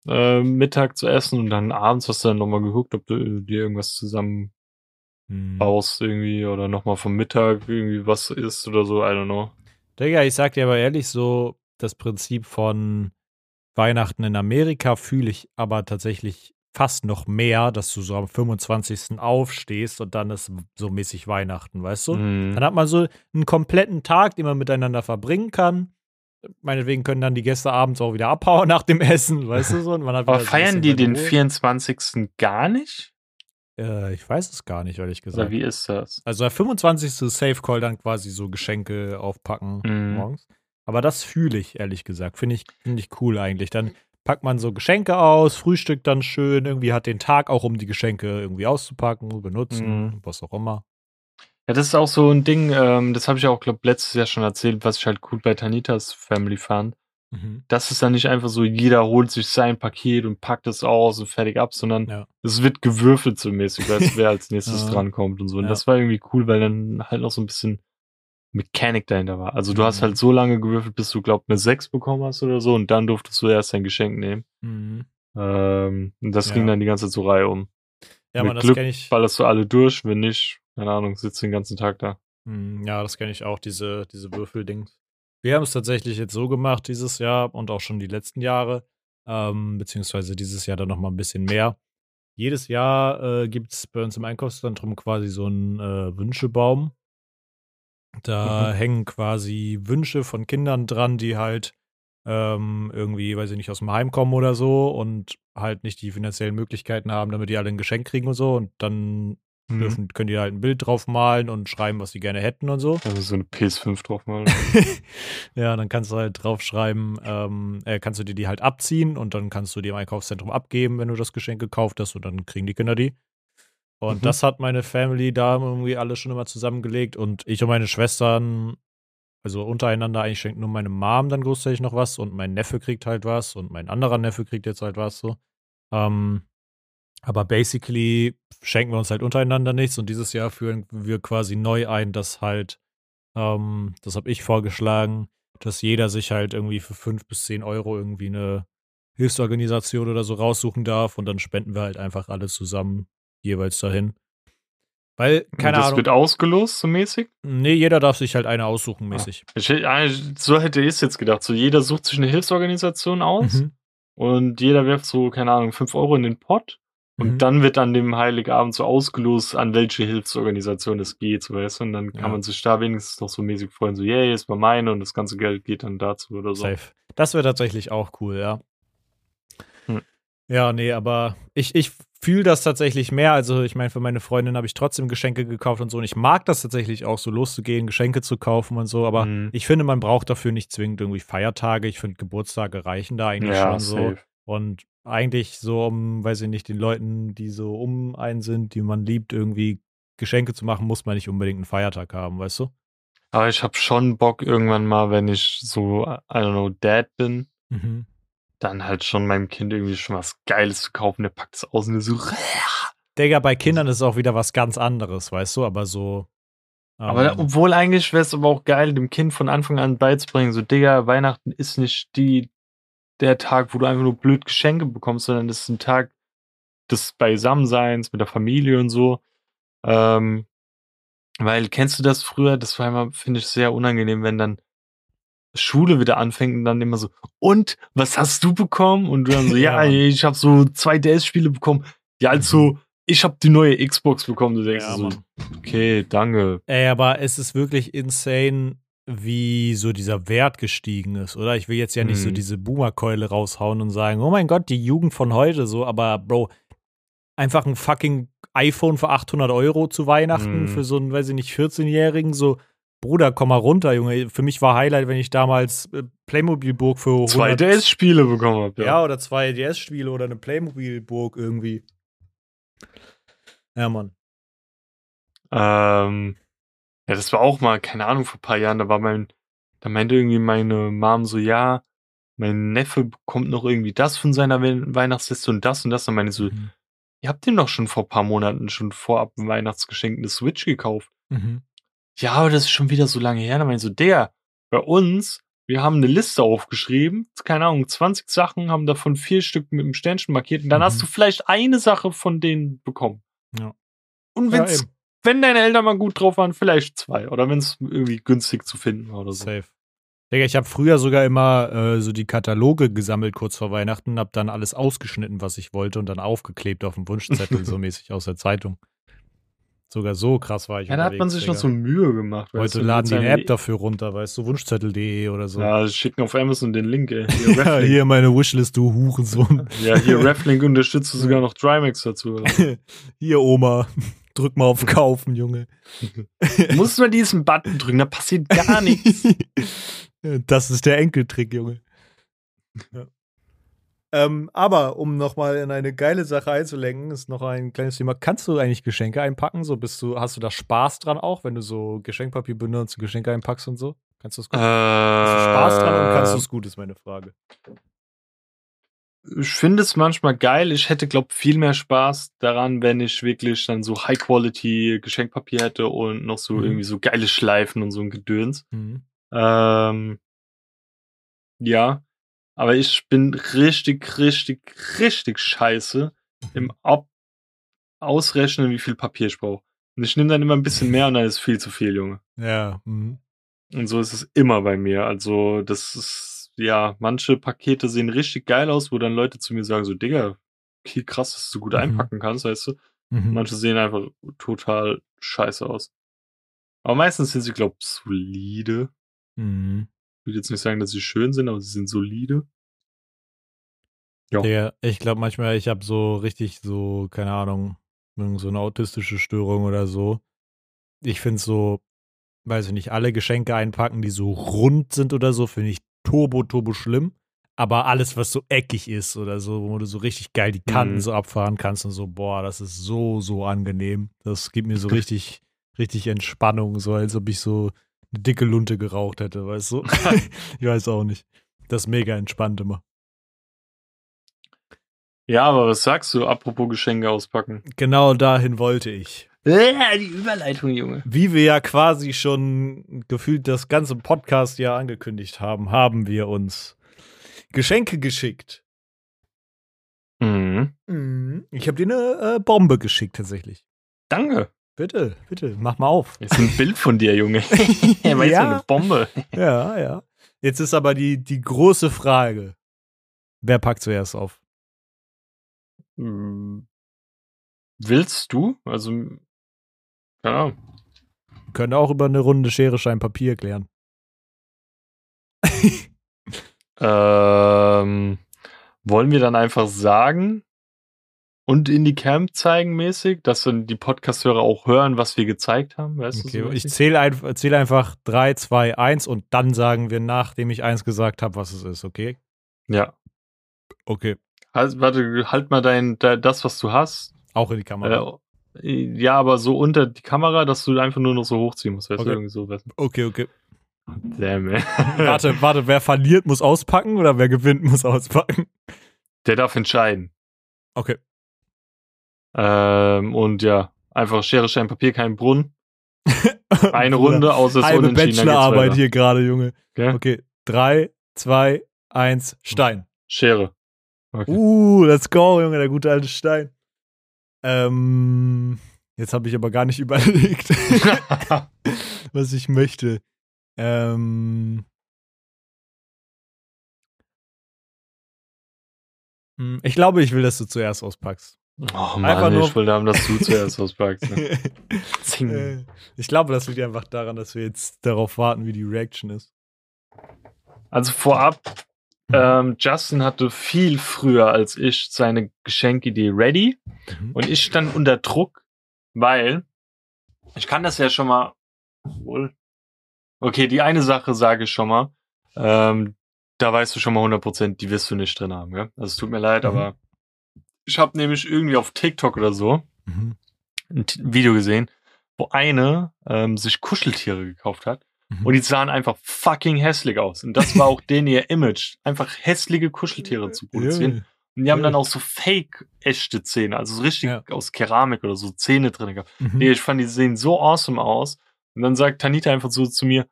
ähm, Mittag zu essen und dann abends hast du dann nochmal geguckt, ob du äh, dir irgendwas zusammen Mhm. baust irgendwie oder nochmal vom Mittag irgendwie was isst oder so, I don't know. Digga, ich sag dir aber ehrlich, so das Prinzip von Weihnachten in Amerika fühle ich aber tatsächlich fast noch mehr, dass du so am 25. aufstehst und dann ist so mäßig Weihnachten, weißt du? Mhm. Dann hat man so einen kompletten Tag, den man miteinander verbringen kann. Meinetwegen können dann die Gäste abends auch wieder abhauen nach dem Essen, weißt du so? Aber feiern die den Ruhe. 24. gar nicht? Äh, ich weiß es gar nicht, ehrlich gesagt. Oder wie ist das? Also der 25. Safe Call dann quasi so Geschenke aufpacken Mhm. morgens. Aber das fühle ich, ehrlich gesagt. Finde ich, finde ich cool eigentlich. Dann packt man so Geschenke aus, frühstückt dann schön, irgendwie hat den Tag auch, um die Geschenke irgendwie auszupacken, benutzen, Mhm. was auch immer. Ja, das ist auch so ein Ding, ähm, das habe ich auch, glaube letztes Jahr schon erzählt, was ich halt cool bei Tanitas Family fand. Mhm. Das ist dann nicht einfach so, jeder holt sich sein Paket und packt es aus und fertig ab, sondern Ja. es wird gewürfelt so mäßig, du, wer als nächstes Ja. drankommt und so. Und Ja. das war irgendwie cool, weil dann halt noch so ein bisschen Mechanik dahinter war. Also du hast Mhm. halt so lange gewürfelt, bis du, glaub, eine 6 bekommen hast oder so und dann durftest du erst dein Geschenk nehmen. Mhm. Ähm, und das Ja. ging dann die ganze Zeit so Reihe um. Ja, Mit man, das Glück kenne ich. ballerst du alle durch, wenn nicht, keine Ahnung, sitzt den ganzen Tag da. Mhm, Ja, das kenne ich auch, diese, diese Würfeldings. Wir haben es tatsächlich jetzt so gemacht dieses Jahr und auch schon die letzten Jahre, ähm, beziehungsweise dieses Jahr dann noch mal ein bisschen mehr. Jedes Jahr äh, gibt es bei uns im Einkaufszentrum quasi so einen äh, Wünschebaum. Da Mhm. hängen quasi Wünsche von Kindern dran, die halt ähm, irgendwie, weiß ich nicht, aus dem Heim kommen oder so und halt nicht die finanziellen Möglichkeiten haben, damit die alle ein Geschenk kriegen und so. Und dann Mhm. Dürfen, können die halt ein Bild drauf malen und schreiben, was sie gerne hätten und so. Also so eine PS5 drauf mal. ja, dann kannst du halt draufschreiben, ähm, äh, kannst du dir die halt abziehen und dann kannst du die im Einkaufszentrum abgeben, wenn du das Geschenk gekauft hast und dann kriegen die Kinder die. Und Mhm. das hat meine Family da irgendwie alles schon immer zusammengelegt und ich und meine Schwestern, also untereinander eigentlich schenkt nur meine Mom dann großteilig noch was und mein Neffe kriegt halt was und mein anderer Neffe kriegt jetzt halt was so. Ähm, aber basically schenken wir uns halt untereinander nichts und dieses Jahr führen wir quasi neu ein, dass halt, ähm, das habe ich vorgeschlagen, dass jeder sich halt irgendwie für fünf bis zehn Euro irgendwie eine Hilfsorganisation oder so raussuchen darf und dann spenden wir halt einfach alle zusammen jeweils dahin. Weil, keine das Ahnung, wird ausgelost, so mäßig? nee, jeder darf sich halt eine aussuchen mäßig. Ich, hätte- eigentlich- so hätte ich es jetzt gedacht. So jeder sucht sich eine Hilfsorganisation aus Mhm. und jeder wirft so, keine Ahnung, 5 Euro in den Pott. Und Mhm. dann wird an dem Heiligabend so ausgelost, an welche Hilfsorganisation es geht, so weißt du. Und dann kann Ja. man sich da wenigstens noch so mäßig freuen, so, yay, ist mal meine und das ganze Geld geht dann dazu oder so. Safe. Das wäre tatsächlich auch cool, ja. Ja, nee, aber ich, ich fühle das tatsächlich mehr. Also, ich meine, für meine Freundin habe ich trotzdem Geschenke gekauft und so. Und ich mag das tatsächlich auch, so loszugehen, Geschenke zu kaufen und so. Aber Mhm. ich finde, man braucht dafür nicht zwingend irgendwie Feiertage. Ich finde, Geburtstage reichen da eigentlich Ja, schon so. safe. Und eigentlich so, um, weiß ich nicht, den Leuten, die so um einen sind, die man liebt, irgendwie Geschenke zu machen, muss man nicht unbedingt einen Feiertag haben, weißt du? Aber ich habe schon Bock irgendwann mal, wenn ich so, I don't know, Dad bin, Mhm. Dann halt schon meinem Kind irgendwie schon was Geiles zu kaufen. Der packt es aus und der so, Digga, bei Kindern ist es auch wieder was ganz anderes, weißt du? Aber so. Aber ähm, obwohl eigentlich wäre es aber auch geil, dem Kind von Anfang an beizubringen, so Digga, Weihnachten ist nicht die, der Tag, wo du einfach nur blöd Geschenke bekommst, sondern das ist ein Tag des Beisammenseins mit der Familie und so. Ähm, weil, kennst du das früher? Das war immer, finde ich, sehr unangenehm, wenn dann Schule wieder anfängt und dann immer so, und, was hast du bekommen? Und du dann so, ja, Ja. ich habe so zwei DS-Spiele bekommen. Ja, also, ich habe die neue Xbox bekommen. Du denkst Ja, so, okay, danke. Ey, aber es ist wirklich insane, wie so dieser Wert gestiegen ist, oder? Ich will jetzt ja nicht so Mhm. diese Boomerkeule raushauen und sagen, oh mein Gott, die Jugend von heute so, aber Bro, einfach ein fucking iPhone für 800 Euro zu Weihnachten Mhm. für so einen, weiß ich nicht, 14-Jährigen, so, Bruder, komm mal runter, Junge. Für mich war Highlight, wenn ich damals äh, Playmobil-Burg für 100 Zwei DS-Spiele bekommen habe. Ja, oder zwei DS-Spiele oder eine Playmobil-Burg irgendwie. Ja, Mann. Ähm, ja, das war auch mal, keine Ahnung, vor ein paar Jahren, da war mein, da meinte irgendwie meine Mom so, ja, mein Neffe bekommt noch irgendwie das von seiner We Weihnachtsliste und das und das. Dann meine ich so, Mhm. ihr habt ihm doch schon vor ein paar Monaten schon vorab ein Weihnachtsgeschenk eine Switch gekauft. Mhm. Ja, aber das ist schon wieder so lange her. Dann meine ich so, der, bei uns, wir haben eine Liste aufgeschrieben, keine Ahnung, 20 Sachen, haben davon vier Stück mit einem Sternchen markiert und dann Mhm. hast du vielleicht eine Sache von denen bekommen. Ja. Und Ja, wenn's, eben. wenn deine Eltern mal gut drauf waren, vielleicht zwei. Oder wenn es irgendwie günstig zu finden war oder so. Safe. Digga, ich habe früher sogar immer äh, so die Kataloge gesammelt kurz vor Weihnachten, hab dann alles ausgeschnitten, was ich wollte und dann aufgeklebt auf dem Wunschzettel, so mäßig aus der Zeitung. Sogar so krass war ich Ja, da hat man sich Digga. noch so Mühe gemacht. Heute du, laden die eine App dafür runter, weißt du, wunschzettel.de oder so. Ja, schicken auf Amazon den Link, ey. Hier, Ja, hier meine Wishlist, du Hurensohn. ja, hier Reflink unterstützt du sogar noch Trimax dazu. Hier, Oma, drück mal auf Kaufen, Junge. Muss man diesen Button drücken, da passiert gar nichts. Das ist der Enkeltrick, Junge. Ja. Ähm, aber um nochmal in eine geile Sache einzulenken, ist noch ein kleines Thema. Kannst du eigentlich Geschenke einpacken? So bist du, hast du da Spaß dran auch, wenn du so Geschenkpapier benutzt, Geschenke einpackst und so? Kannst du das gut? Hast du Spaß dran und kannst du Äh, es gut, ist meine Frage. ich finde es manchmal geil. Ich hätte, glaube viel mehr Spaß daran, wenn ich wirklich dann so High-Quality Geschenkpapier hätte und noch so Mhm. irgendwie so geile Schleifen und so ein Gedöns. Mhm. Ähm, ja, aber ich bin richtig, richtig, richtig scheiße im Ab Ausrechnen, wie viel Papier ich brauche. Und ich nehme dann immer ein bisschen mehr und dann ist viel zu viel, Junge. Ja. Mhm. Und so ist es immer bei mir. Also, das ist, ja, manche Pakete sehen richtig geil aus, wo dann Leute zu mir sagen, so, Digga, okay, krass, dass du gut Mhm. einpacken kannst, weißt du. Mhm. Manche sehen einfach total scheiße aus. Aber meistens sind sie, glaub, solide. Mhm. Ich will jetzt nicht sagen, dass sie schön sind, aber sie sind solide. Ja. Digga, ich glaube manchmal, ich habe so richtig so, keine Ahnung, irgend so eine autistische Störung oder so. Ich finde so, weiß ich nicht, alle Geschenke einpacken, die so rund sind oder so, finde ich turbo, turbo schlimm. Aber alles, was so eckig ist oder so, wo du so richtig geil die Kanten Mhm. so abfahren kannst und so, boah, das ist so, so angenehm. Das gibt mir so richtig, richtig Entspannung, so als ob ich so eine dicke Lunte geraucht hätte, weißt du? ich weiß auch nicht. Das ist mega entspannt immer. Ja, aber was sagst du, apropos Geschenke auspacken? Genau dahin wollte ich. Äh, die Überleitung, Junge. Wie wir ja quasi schon gefühlt das ganze Podcast ja angekündigt haben, haben wir uns Geschenke geschickt. Mhm. Ich habe dir eine äh, Bombe geschickt tatsächlich. Danke. Bitte, bitte, mach mal auf. Ist ein Bild von dir, Junge. weißt du, Ja. eine Bombe. Ja, ja. Jetzt ist aber die, die große Frage. Wer packt zuerst auf? Hm. Willst du? Also, keine Ahnung. Könnte auch über eine Runde Schere, Stein, Papier klären. Ähm, wollen wir dann einfach sagen und in die Cam zeigen mäßig, dass dann die Podcast-Hörer auch hören, was wir gezeigt haben? Weißt Okay, du so ich zähle ein, zähl einfach 3, 2, 1 und dann sagen wir, nachdem ich eins gesagt habe, was es ist, okay? Ja. Okay. Halt, warte, halt mal dein, de, das, was du hast. Auch in die Kamera. Äh, ja, aber so unter die Kamera, dass du einfach nur noch so hochziehen musst. Weißt Okay. du, irgendwie so. Weißt du? Okay, okay. Damn, ey. Warte, warte, wer verliert, muss auspacken oder wer gewinnt, muss auspacken? Der darf entscheiden. Okay. Ähm, und ja, einfach Schere, Stein, Papier, kein Brunnen. Eine Runde, außer es Halbe Bachelorarbeit hier gerade, Junge. Gell? Okay, 3, 2, 1, Stein. Schere. Okay. Uh, let's go, Junge, der gute alte Stein. Ähm, jetzt habe ich aber gar nicht überlegt, was ich möchte. Ähm, hm, ich glaube, ich will, dass du zuerst auspackst. Oh Mann, Einfach nur- ich will haben, dass du zuerst auspackst. Ne? Zing. Äh, ich glaube, das liegt einfach daran, dass wir jetzt darauf warten, wie die Reaction ist. Also vorab, ähm, Justin hatte viel früher als ich seine Geschenkidee ready Mhm. und ich stand unter Druck, weil ich kann das ja schon mal. Wohl. Okay, die eine Sache sage ich schon mal. Ähm, da weißt du schon mal 100%, die wirst du nicht drin haben. Ja? Also es tut mir leid, Mhm. aber ich habe nämlich irgendwie auf TikTok oder so Mhm. ein Video gesehen, wo eine ähm, sich Kuscheltiere gekauft hat Mhm. und die sahen einfach fucking hässlich aus. Und das war auch denen ihr Image, einfach hässliche Kuscheltiere zu produzieren. Und die haben Ja. dann auch so fake echte Zähne, also so richtig Ja. aus Keramik oder so Zähne drin gehabt. Mhm. Nee, ich fand, die sehen so awesome aus. Und dann sagt Tanita einfach so zu mir,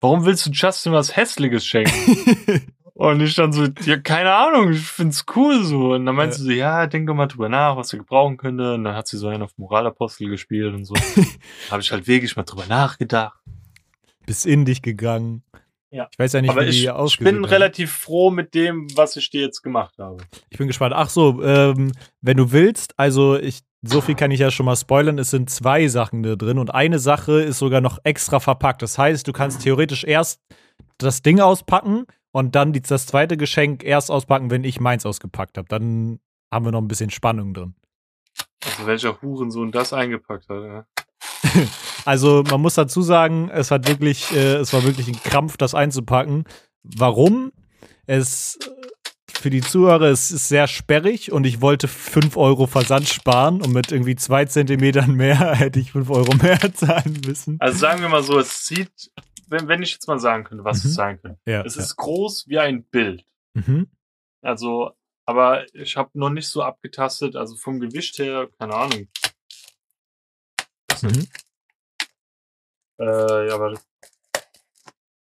warum willst du Justin was Hässliches schenken? Und ich dann so, ja, keine Ahnung, ich find's cool so. Und dann meinte Ja. sie so, ja, denk doch mal drüber nach, was sie gebrauchen könnte. Und dann hat sie so einen auf Moralapostel gespielt und so. Habe ich halt wirklich mal drüber nachgedacht. Bis in dich gegangen. Ja. Ich weiß ja nicht, Aber wie ich, die ich bin haben. relativ froh mit dem, was ich dir jetzt gemacht habe. Ich bin gespannt. Ach so, ähm, wenn du willst, also ich, so viel kann ich ja schon mal spoilern. Es sind zwei Sachen da drin und eine Sache ist sogar noch extra verpackt. Das heißt, du kannst theoretisch erst das Ding auspacken und dann die, das zweite Geschenk erst auspacken, wenn ich meins ausgepackt habe. Dann haben wir noch ein bisschen Spannung drin. Also welcher Hurensohn das eingepackt hat. Ja. Also man muss dazu sagen, es hat wirklich, äh, es war wirklich ein Krampf, das einzupacken. Warum? Es für die Zuhörer, es ist sehr sperrig und ich wollte 5 Euro Versand sparen und mit irgendwie 2 Zentimetern mehr hätte ich 5 Euro mehr zahlen müssen. Also sagen wir mal so, es sieht, wenn, wenn ich jetzt mal sagen könnte, was Mhm. es sein könnte. Ja, Es ja. ist groß wie ein Bild. Mhm. Also, aber ich habe noch nicht so abgetastet, also vom Gewicht her, keine Ahnung. Mhm. Äh, ja, aber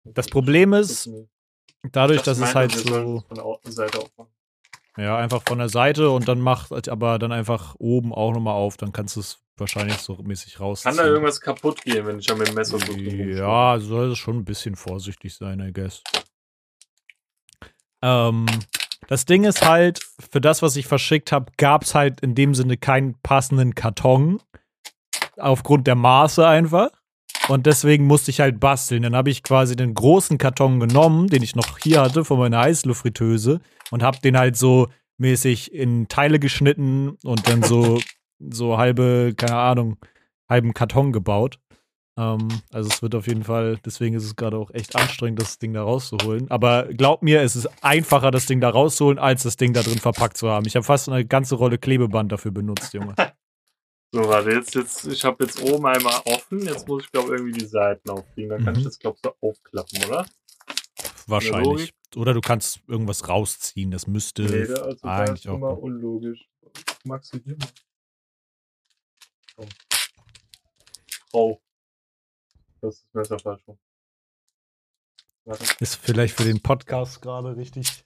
Das Problem ist, dadurch, dass es halt so, das von der Seite aufmachen. Ja, einfach von der Seite und dann macht aber dann einfach oben auch nochmal auf, dann kannst du es wahrscheinlich so mäßig rausziehen. Kann da irgendwas kaputt gehen, wenn ich da mit dem Messer so? Ja, soll es schon ein bisschen vorsichtig sein, I guess. Ähm, das Ding ist halt, für das, was ich verschickt habe, gab es halt in dem Sinne keinen passenden Karton. Aufgrund der Maße einfach. Und deswegen musste ich halt basteln. Dann habe ich quasi den großen Karton genommen, den ich noch hier hatte von meiner Heißluftfritteuse und habe den halt so mäßig in Teile geschnitten und dann so so halbe, keine Ahnung, halben Karton gebaut. Ähm, also es wird auf jeden Fall, deswegen ist es gerade auch echt anstrengend, das Ding da rauszuholen. Aber glaub mir, es ist einfacher, das Ding da rauszuholen, als das Ding da drin verpackt zu haben. Ich habe fast eine ganze Rolle Klebeband dafür benutzt, Junge. So, warte, jetzt, jetzt, ich habe jetzt oben einmal offen, jetzt muss ich, glaube irgendwie die Seiten aufkriegen. Dann kann Mhm. ich das, glaube ich, so aufklappen, oder? Wahrscheinlich. Oder du kannst irgendwas rausziehen, das müsste Nee, also eigentlich ist auch. immer unlogisch. Magst du hier mal? Oh. Frau. Das ist Messer falsch rum. Ist vielleicht für den Podcast gerade richtig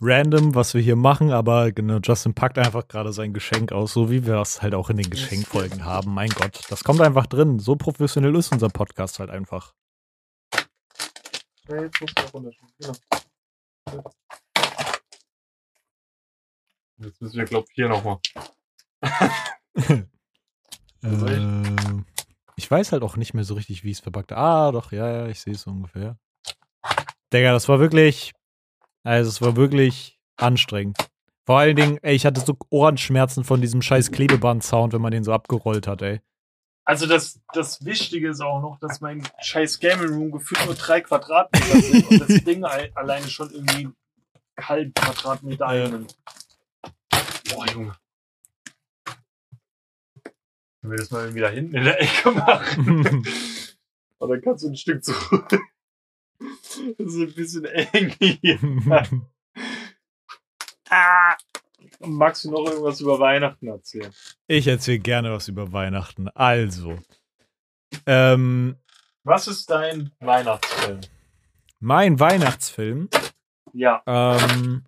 random, was wir hier machen, aber genau, Justin packt einfach gerade sein Geschenk aus, so wie wir es halt auch in den Geschenkfolgen haben. Mein Gott, das kommt einfach drin. So professionell ist unser Podcast halt einfach. Ja, jetzt musst du auch runterschieben. Genau. Jetzt müssen wir, glaube ich, hier nochmal. Ich? Weiß halt auch nicht mehr so richtig, wie es verpackt. Ah, doch, ja, ja, ich sehe es so ungefähr. Digga, das war wirklich, also es war wirklich anstrengend. Vor allen Dingen, ey, ich hatte so Ohrenschmerzen von diesem scheiß Klebeband-Sound, wenn man den so abgerollt hat, ey. Also das, das Wichtige ist auch noch, dass mein scheiß Gaming Room gefühlt nur drei Quadratmeter sind und das Ding al- alleine schon irgendwie einen halben Quadratmeter einnimmt. Boah, Junge. Können wir das mal wieder hinten in der Ecke machen? Dann kannst du ein Stück zurück. Das ist ein bisschen eng hier. Ah. Magst du noch irgendwas über Weihnachten erzählen? Ich erzähle gerne was über Weihnachten. Also, ähm, Was ist dein Weihnachtsfilm? mein Weihnachtsfilm Ja. Ähm,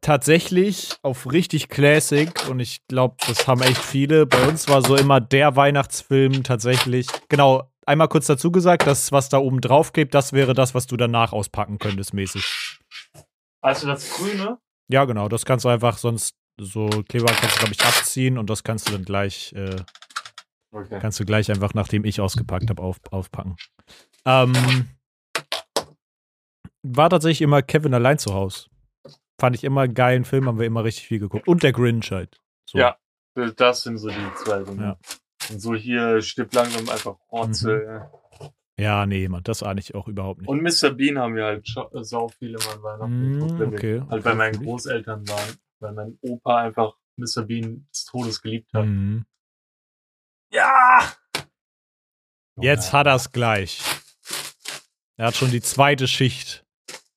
tatsächlich auf richtig Classic und ich glaube, das haben echt viele. Bei uns war so immer der Weihnachtsfilm tatsächlich. Genau, einmal kurz dazu gesagt, das, was da oben drauf klebt, das wäre das, was du danach auspacken könntest, mäßig. Also das Grüne? Ja, genau, das kannst du einfach sonst so Kleber kannst du, glaube ich, abziehen und das kannst du dann gleich, äh, Okay. kannst du gleich einfach, nachdem ich ausgepackt habe, auf, aufpacken. Ähm, war tatsächlich immer Kevin allein zu Hause. Fand ich immer einen geilen Film, haben wir immer richtig viel geguckt. Und der Grinch halt. So. Ja. Das sind so die zwei Dinge. Ja. Und so hier stirbt langsam einfach Rotze. Ja, nee, Mann, das ahne ich auch überhaupt nicht. Und Mr. Bean haben wir halt scho- äh, sau viele Mal Weihnachten Mm, geguckt, okay. halt bei meinen. Großeltern waren, weil mein Opa einfach Mr. Bean des Todes geliebt hat. Mhm. Ja! Jetzt hat er es gleich. Er hat schon die zweite Schicht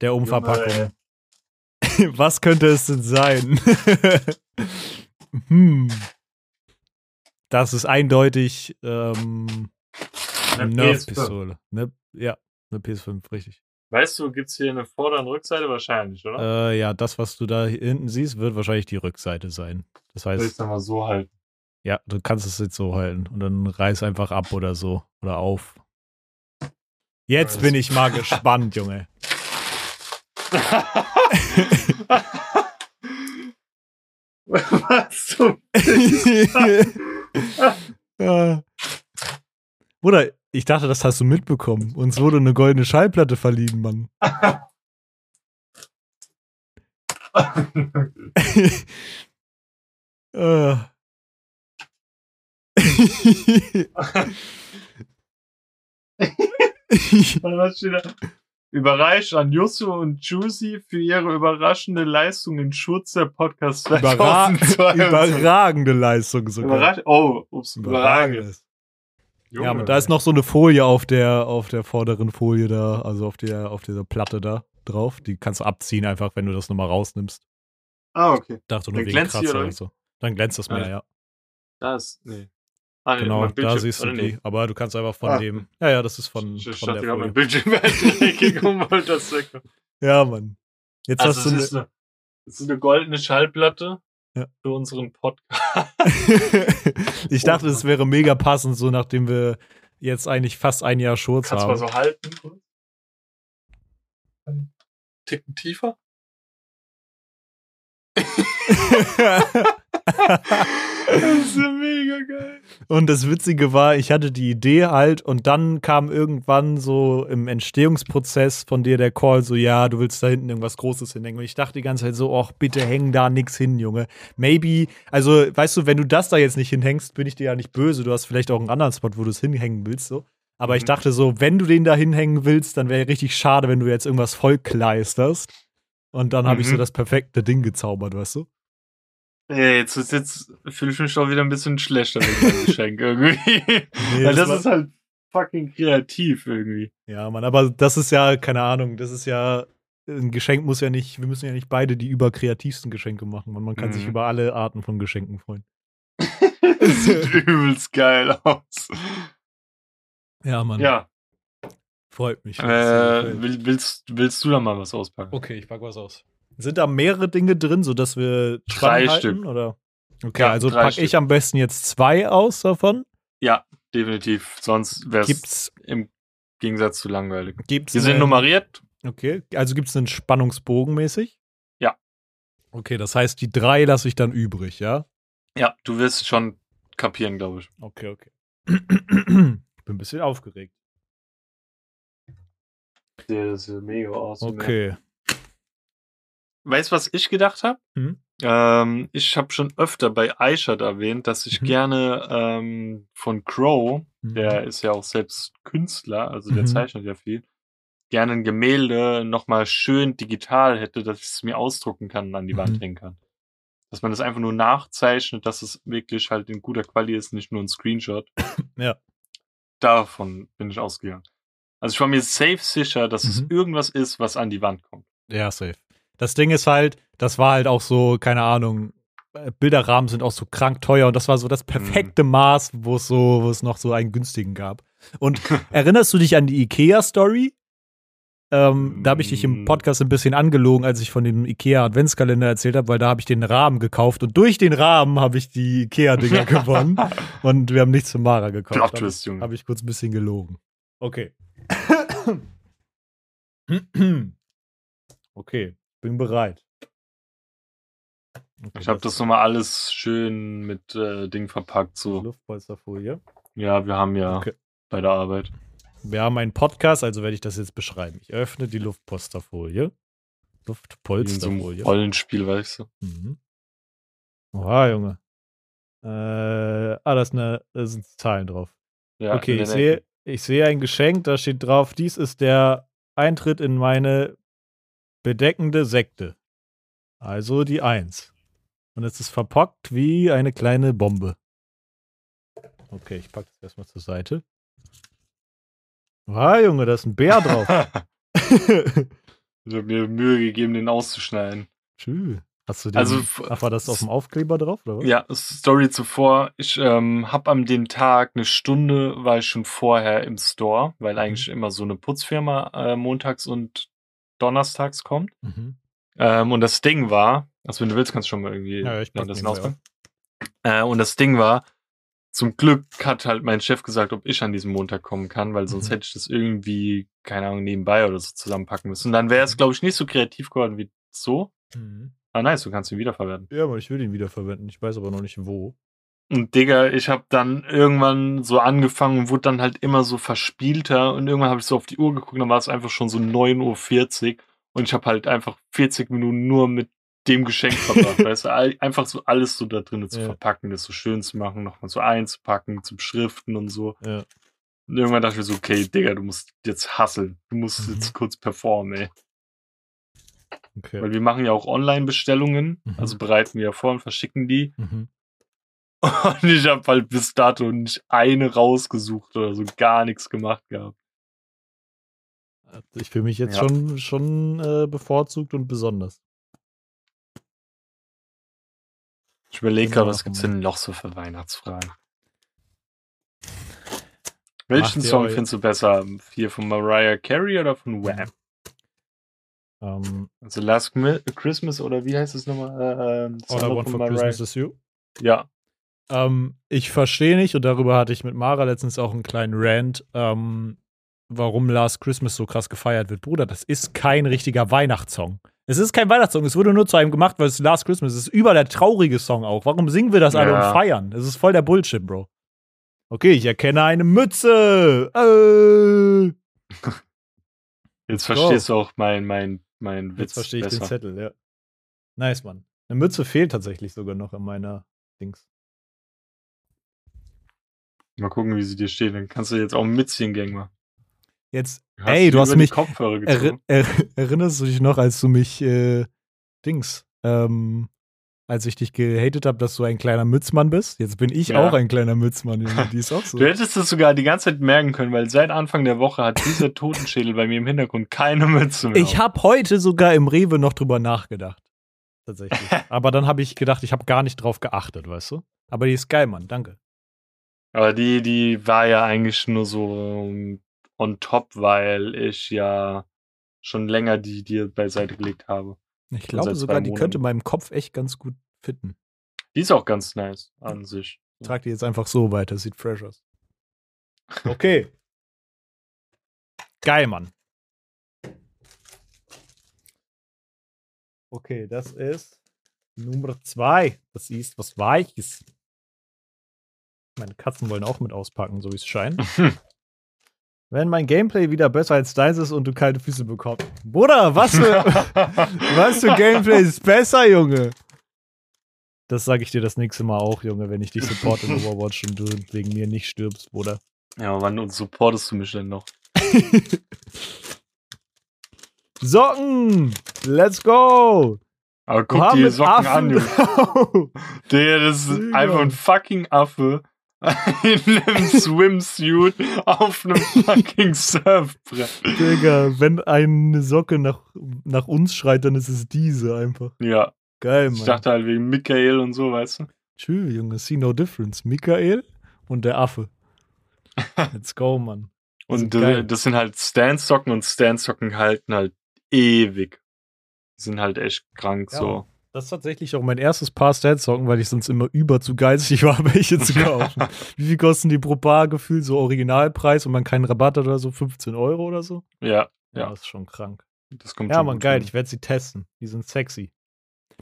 der Umverpackung. Was könnte es denn sein? hm. Das ist eindeutig ähm, Eine eine PS5. Nerf-Pistole. Ne, ja, eine PS5, richtig. Weißt du, gibt's hier eine Vorder- und Rückseite? Wahrscheinlich, oder? Äh, ja, das, was du da hinten siehst, wird wahrscheinlich die Rückseite sein. Das heißt, dann mal so halten? ja, du kannst es jetzt so halten und dann reiß einfach ab oder so. Oder auf. Jetzt bin ich mal gespannt, Junge. Was zum ja. Bruder, ich dachte, das hast du mitbekommen. Uns wurde eine goldene Schallplatte verliehen, Mann. Äh. Überreicht an Jussu und Juicy für ihre überraschende Leistung in Schutz der Podcast Überra 2022. überragende Leistung sogar. Überrasch oh, ups, überragend. Überragendes. Ja, aber da ist noch so eine Folie auf der, auf der vorderen Folie da, also auf der, auf dieser Platte da drauf. Die kannst du abziehen einfach, wenn du das nochmal rausnimmst. Ah, okay. Dachte nur Dann wegen glänzt Kratzer oder so. Dann glänzt das mehr, Ah, ja. Da ist, nee. Ah, nee, Genau, da siehst du die. nee. Aber du kannst einfach von Ah. dem. Ja, ja, das ist von, Ich, ich von dachte der Folie. Bildschirm wollte das. Ja, Mann. Jetzt Also, hast du ist, eine, es ist eine goldene Schallplatte Ja. für unseren Podcast. ich dachte, es wäre mega passend, so nachdem wir jetzt eigentlich fast ein Jahr Schurz Kannst du mal haben. so halten? Einen Ticken tiefer? das ist ja mega geil. Und das Witzige war, ich hatte die Idee halt und dann kam irgendwann so im Entstehungsprozess von dir der Call so, ja, du willst da hinten irgendwas Großes hinhängen. Und ich dachte die ganze Zeit so, ach, bitte häng da nix hin, Junge. Maybe, also, weißt du, wenn du das da jetzt nicht hinhängst, bin ich dir ja nicht böse. Du hast vielleicht auch einen anderen Spot, wo du es hinhängen willst, so. Aber ich Mhm. dachte so, wenn du den da hinhängen willst, dann wäre richtig schade, wenn du jetzt irgendwas voll kleisterst. Und dann habe ich so Mhm. das perfekte Ding gezaubert, weißt du? Ey, jetzt, ist- jetzt fühle ich mich doch wieder ein bisschen schlechter mit dem Geschenk irgendwie. Nee, Weil das das ist halt fucking kreativ irgendwie. Ja, Mann, aber das ist ja, keine Ahnung, das ist ja, ein Geschenk muss ja nicht, wir müssen ja nicht beide die überkreativsten Geschenke machen. Man, man kann sich Mhm. über alle Arten von Geschenken freuen. Das sieht übelst geil aus. Ja, Mann. Ja, Freut mich. äh, willst, willst du da mal was auspacken? okay, ich pack was aus. Sind da mehrere Dinge drin, sodass wir Drei halten, Stück. Oder? Okay, Ja, also drei pack Stück. ich am besten jetzt zwei aus davon. Ja, definitiv. Sonst wäre es Gibt's, im Gegensatz zu langweilig. gibt's Die sind nummeriert. Okay, also gibt's einen Spannungsbogen mäßig? Ja. Okay, das heißt, die drei lasse ich dann übrig, ja? Ja, du wirst schon kapieren, glaube ich. Okay, okay. ich bin ein bisschen aufgeregt. Das ist mega awesome. Okay. Weißt du, was ich gedacht habe? Hm? Ähm, ich habe schon öfter bei Aishat erwähnt, dass ich Mhm. gerne ähm, von Crow, Mhm. der ist ja auch selbst Künstler, also der Mhm. zeichnet ja viel, gerne ein Gemälde nochmal schön digital hätte, dass ich es mir ausdrucken kann und an die Mhm. Wand hängen kann. Dass man das einfach nur nachzeichnet, dass es wirklich halt in guter Qualität ist, nicht nur ein Screenshot. Ja. Davon bin ich ausgegangen. Also ich war mir safe sicher, dass es Mhm. irgendwas ist, was an die Wand kommt. Ja, safe. Das Ding ist halt, das war halt auch so, keine Ahnung, äh, Bilderrahmen sind auch so krank teuer und das war so das perfekte Maß, wo es so, wo es noch so einen günstigen gab. Und erinnerst du dich an die IKEA-Story? Ähm, da habe ich dich im Mm. Podcast ein bisschen angelogen, als ich von dem IKEA-Adventskalender erzählt habe, weil da habe ich den Rahmen gekauft und durch den Rahmen habe ich die IKEA-Dinger gewonnen und wir haben nichts für Mara gekauft. Plot Twist, Junge. Habe ich kurz ein bisschen gelogen. Okay. okay, bin bereit. Okay, Ich habe das nochmal alles schön mit äh, Ding verpackt. So, Luftpolsterfolie. ja, wir haben ja Okay. bei der Arbeit. Wir haben einen Podcast, also werde ich das jetzt beschreiben. Ich öffne die Luftpolsterfolie. In so Luftpolsterfolie. einem Rollenspiel, weißt du. Mhm. Oha, Junge. Äh, ah, da, eine, da sind Zahlen drauf. Ja, okay, ich sehe, ich sehe ein Geschenk, da steht drauf, dies ist der Eintritt in meine bedeckende Sekte. Also die Eins. Und es ist verpackt wie eine kleine Bombe. Okay, ich packe das erstmal zur Seite. Ah, Junge, da ist ein Bär drauf. ich habe mir Mühe gegeben, den auszuschneiden. Tschüss. Hast du den, Also, ach, war das auf dem Aufkleber drauf, oder was? Ja, Story zuvor. Ich ähm, habe am den Tag eine Stunde war ich schon vorher im Store, weil eigentlich immer so eine Putzfirma äh, montags und donnerstags kommt. Mhm. Ähm, und das Ding war, also wenn du willst, kannst du schon mal irgendwie Ja, ich das hinauspacken. Äh, und das Ding war, zum Glück hat halt mein Chef gesagt, ob ich an diesem Montag kommen kann, weil sonst Mhm. hätte ich das irgendwie, keine Ahnung, nebenbei oder so zusammenpacken müssen. Und dann wäre es, Mhm. glaube ich, nicht so kreativ geworden wie so. Mhm. Ah, nice, du kannst ihn wiederverwerten. Ja, aber ich will ihn wiederverwenden. Ich weiß aber noch nicht wo. Und Digga, ich habe dann irgendwann so angefangen und wurde dann halt immer so verspielter und irgendwann habe ich so auf die Uhr geguckt, dann war es einfach schon so 9.40 Uhr und ich habe halt einfach 40 Minuten nur mit dem Geschenk verbracht, weißt du, einfach so alles so da drinnen zu Ja. verpacken, das so schön zu machen, nochmal so einzupacken, zum Schriften und so. Ja. Und irgendwann dachte ich so, okay, Digga, du musst jetzt hustlen, du musst Mhm. jetzt kurz performen, ey. Okay. Weil wir machen ja auch Online-Bestellungen, Mhm. also bereiten wir ja vor und verschicken die. Mhm. Und ich habe halt bis dato nicht eine rausgesucht oder so gar nichts gemacht gehabt. Ich fühle mich jetzt Ja. schon, schon äh, bevorzugt und besonders. Ich überlege gerade, was gibt's denn noch so für Weihnachtsfragen? Welchen Song findest du besser? Hier von Mariah Carey oder von Wham? Ähm, Also Last Christmas oder wie heißt es nochmal? Äh, ähm, All I Want von for Christmas is You. Ja. Ähm, ich verstehe nicht, und darüber hatte ich mit Mara letztens auch einen kleinen Rant, ähm, warum Last Christmas so krass gefeiert wird. Bruder, das ist kein richtiger Weihnachtssong. Es ist kein Weihnachtssong, es wurde nur zu einem gemacht, weil es Last Christmas ist. Über der traurige Song auch. Warum singen wir das alle Ja. und feiern? Es ist voll der Bullshit, Bro. Okay, ich erkenne eine Mütze. Äh. Jetzt verstehst du auch mein, mein, mein Witz Jetzt verstehe ich besser. den Zettel, ja. Nice, Mann. Eine Mütze fehlt tatsächlich sogar noch in meiner Dings. Mal gucken, wie sie dir steht. Dann kannst du jetzt auch ein Mützchen-Gang machen. Jetzt, Hast ey, du hast mich. Kopfhörer Er, er, erinnerst du dich noch, als du mich, äh, Dings, ähm, als ich dich gehatet habe, dass du ein kleiner Mützmann bist? Jetzt bin ich Ja. auch ein kleiner Mützmann. Die ist auch so. Du hättest es sogar die ganze Zeit merken können, weil seit Anfang der Woche hat dieser Totenschädel bei mir im Hintergrund keine Mütze mehr. Ich habe heute sogar im Rewe noch drüber nachgedacht. Tatsächlich. Aber dann habe ich gedacht, ich habe gar nicht drauf geachtet, weißt du? Aber die ist geil, Mann. Danke. Aber die, die war ja eigentlich nur so ähm, on top, weil ich ja schon länger die dir beiseite gelegt habe. Ich Schon glaube sogar, die könnte meinem Kopf echt ganz gut fitten. Die ist auch ganz nice an sich. Trag die jetzt einfach so weiter, sieht fresh aus. Okay. Geil, Mann. Okay, das ist Nummer zwei. Das ist was Weiches. Meine Katzen wollen auch mit auspacken, so wie es scheint. Wenn mein Gameplay wieder besser als deins ist und du kalte Füße bekommst. Bruder, was für, was für Gameplay ist besser, Junge? Das sage ich dir das nächste Mal auch, Junge, wenn ich dich supporte in Overwatch und du wegen mir nicht stirbst, Bruder. ja, wann und supportest du mich denn noch? Socken! Let's go! Aber guck dir Socken an, Junge. Digga, das ist einfach ein fucking Affe in einem Swimsuit auf einem fucking Surfbrett. Digga, wenn eine Socke nach, nach uns schreit, dann ist es diese einfach. Ja, Geil, ich Mann. dachte halt wegen Michael und so, weißt du? Tschüss, Junge, see no difference. Michael und der Affe. Let's go, Mann. Und sind das sind halt Stance-Socken und Stance-Socken halten halt ewig. Die sind halt echt krank Ja. so. Das ist tatsächlich auch mein erstes Paar Stats-Socken, weil ich sonst immer über zu geizig war, welche zu kaufen. Wie viel kosten die pro Paar gefühlt? So Originalpreis und man keinen Rabatt hat oder so? 15 Euro oder so? Ja, Ja, Ja. das ist schon krank. das kommt Ja, gut geil. hin. Ich werde sie testen. Die sind sexy.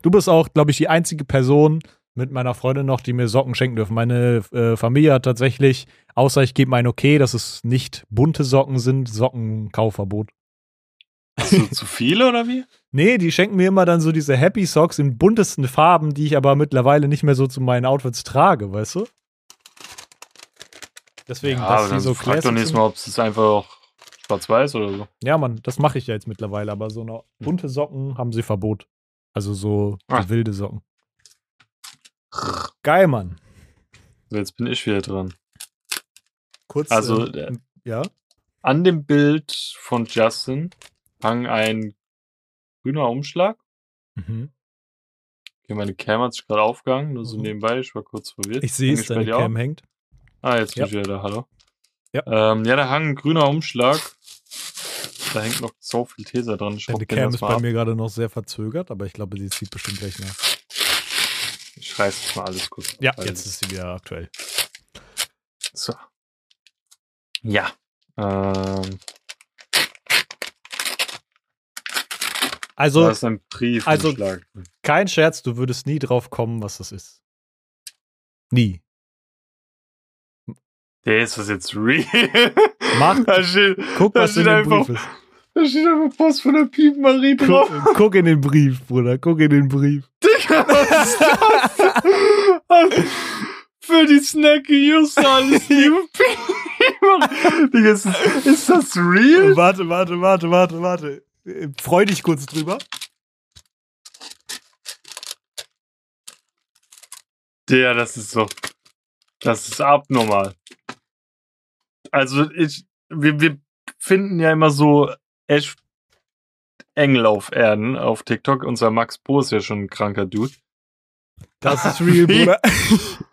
Du bist auch, glaube ich, die einzige Person mit meiner Freundin noch, die mir Socken schenken dürfen. Meine äh, Familie hat tatsächlich, außer ich gebe mein Okay, dass es nicht bunte Socken sind, Sockenkaufverbot. Hast du zu viele oder wie? Nee, die schenken mir immer dann so diese Happy Socks in buntesten Farben, die ich aber mittlerweile nicht mehr so zu meinen Outfits trage, weißt du? Deswegen, ja, dass dann so frag doch nächstes. Mal, ob es einfach auch schwarz-weiß oder so. Ja, Mann, das mache ich ja jetzt mittlerweile, aber so eine bunte Socken haben sie Verbot. Also so, Ah. wilde Socken. Geil, Mann. So, jetzt bin ich wieder dran. Kurz. Also, ähm, äh, ja. An dem Bild von Justin hang ein grüner Umschlag. Mhm. Okay, meine Cam hat sich gerade aufgehangen, nur so Mhm. nebenbei. Ich war kurz verwirrt. Ich sehe es, deine dir auch? Cam hängt. Ah, jetzt bin Ja. ich wieder da. Hallo. Ja. Ähm, ja, da hang ein grüner Umschlag. Da hängt noch so viel Tesa dran. Ich Deine Cam ist bei ab. mir gerade noch sehr verzögert, aber ich glaube, sie zieht bestimmt gleich nach. Ich reiß jetzt mal alles kurz. ab, Ja, weil- jetzt ist sie wieder aktuell. So. Ja. Ähm, Also, da ist ein Brief. also- kein Scherz, du würdest nie drauf kommen, was das ist. Nie. Der ist das jetzt real? Mach- steht, Guck, was in dem einfach, Brief ist. da steht einfach Post von der Piep-Marie drauf. Guck, guck in den Brief, Bruder. Guck in den Brief. Digga, was ist das? Für die Snacky Just alles liebe. Digga, ist, ist das real? Warte, warte, warte, warte, warte. Äh, Freu dich kurz drüber. Der, das ist so. Das ist abnormal. Also, ich, wir, wir finden ja immer so echt Engel auf Erden auf TikTok. Unser Max Bo ist ja schon ein kranker Dude. Das ist real, Bruder.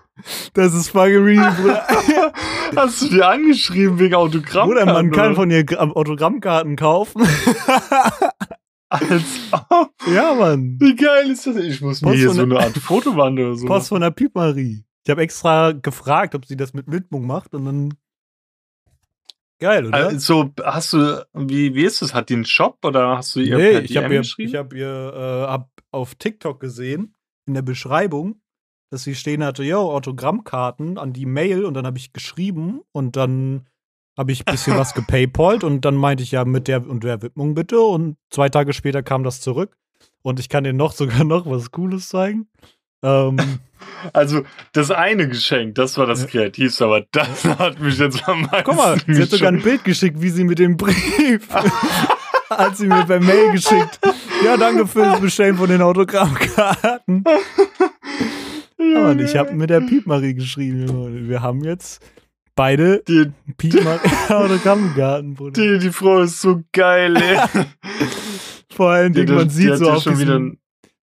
Das ist fucking real, Bruder. Hast du dir angeschrieben wegen Autogramm? Bruder, man kann von ihr Gra- Autogrammkarten kaufen. Als ob. ja, Mann. Wie geil ist das? Ich muss mir Post hier von so eine Art Fotowand oder so. Post von der Piep-Marie. Ich habe extra gefragt, ob sie das mit Widmung macht und dann Geil, oder? Also, hast du, wie, wie ist das? Hat die einen Shop oder hast du ihr nee, ich habe ihr, ich hab ihr äh, hab auf TikTok gesehen, in der Beschreibung, dass sie stehen hatte, yo, Autogrammkarten an die Mail und dann habe ich geschrieben und dann habe ich ein bisschen was gepaypalt und dann meinte ich ja mit der und der Widmung bitte und zwei Tage später kam das zurück und ich kann dir noch sogar noch was Cooles zeigen. Ähm, Also, das eine Geschenk, das war das kreativste, aber das hat mich jetzt am meisten guck mal, sie hat sogar ein Bild geschickt, wie sie mit dem Brief hat sie mir per Mail geschickt. Ja, danke fürs Bestellen von den Autogrammkarten. Ja, und ich habe mit der Piepmarie geschrieben. Wir haben jetzt beide die, Piepmarie Autogrammkarten, Bruder. die, die Frau ist so geil, ey. Vor allen Die, Dingen, man die sieht hat so auf schon wieder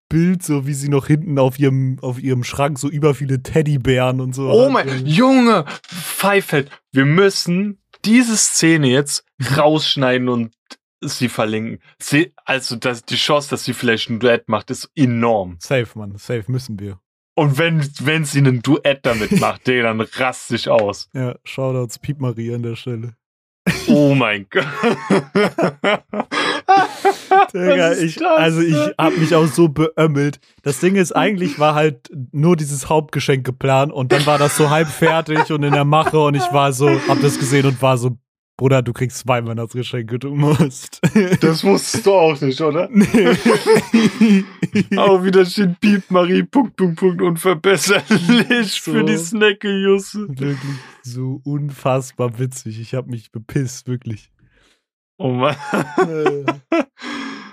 Bild, so wie sie noch hinten auf ihrem, auf ihrem Schrank so über viele Teddybären und so. Oh hat. mein, Junge, Pfeifeld, wir müssen diese Szene jetzt rausschneiden und sie verlinken. Sie, also das, die Chance, dass sie vielleicht ein Duett macht, ist enorm. Safe, Mann, safe müssen wir. Und wenn, wenn sie ein Duett damit macht, Digga, dann rast sich aus. Ja, Shoutouts Piepmarie an der Stelle. Oh mein Gott. Digga, ich, also ich hab mich auch so beömmelt. Das Ding ist, eigentlich war halt nur dieses Hauptgeschenk geplant und dann war das so halb fertig und in der Mache und ich war so, hab das gesehen und war so, Bruder, du kriegst zwei Weihnachtsgeschenke, du musst. Das wusstest du auch nicht, oder? nee. Auch wieder steht Piep Marie, Punkt, Punkt, Punkt, unverbesserlich So. für die Snacke, Jusse. wirklich so unfassbar witzig. Ich hab mich bepisst, wirklich. Oh Mann.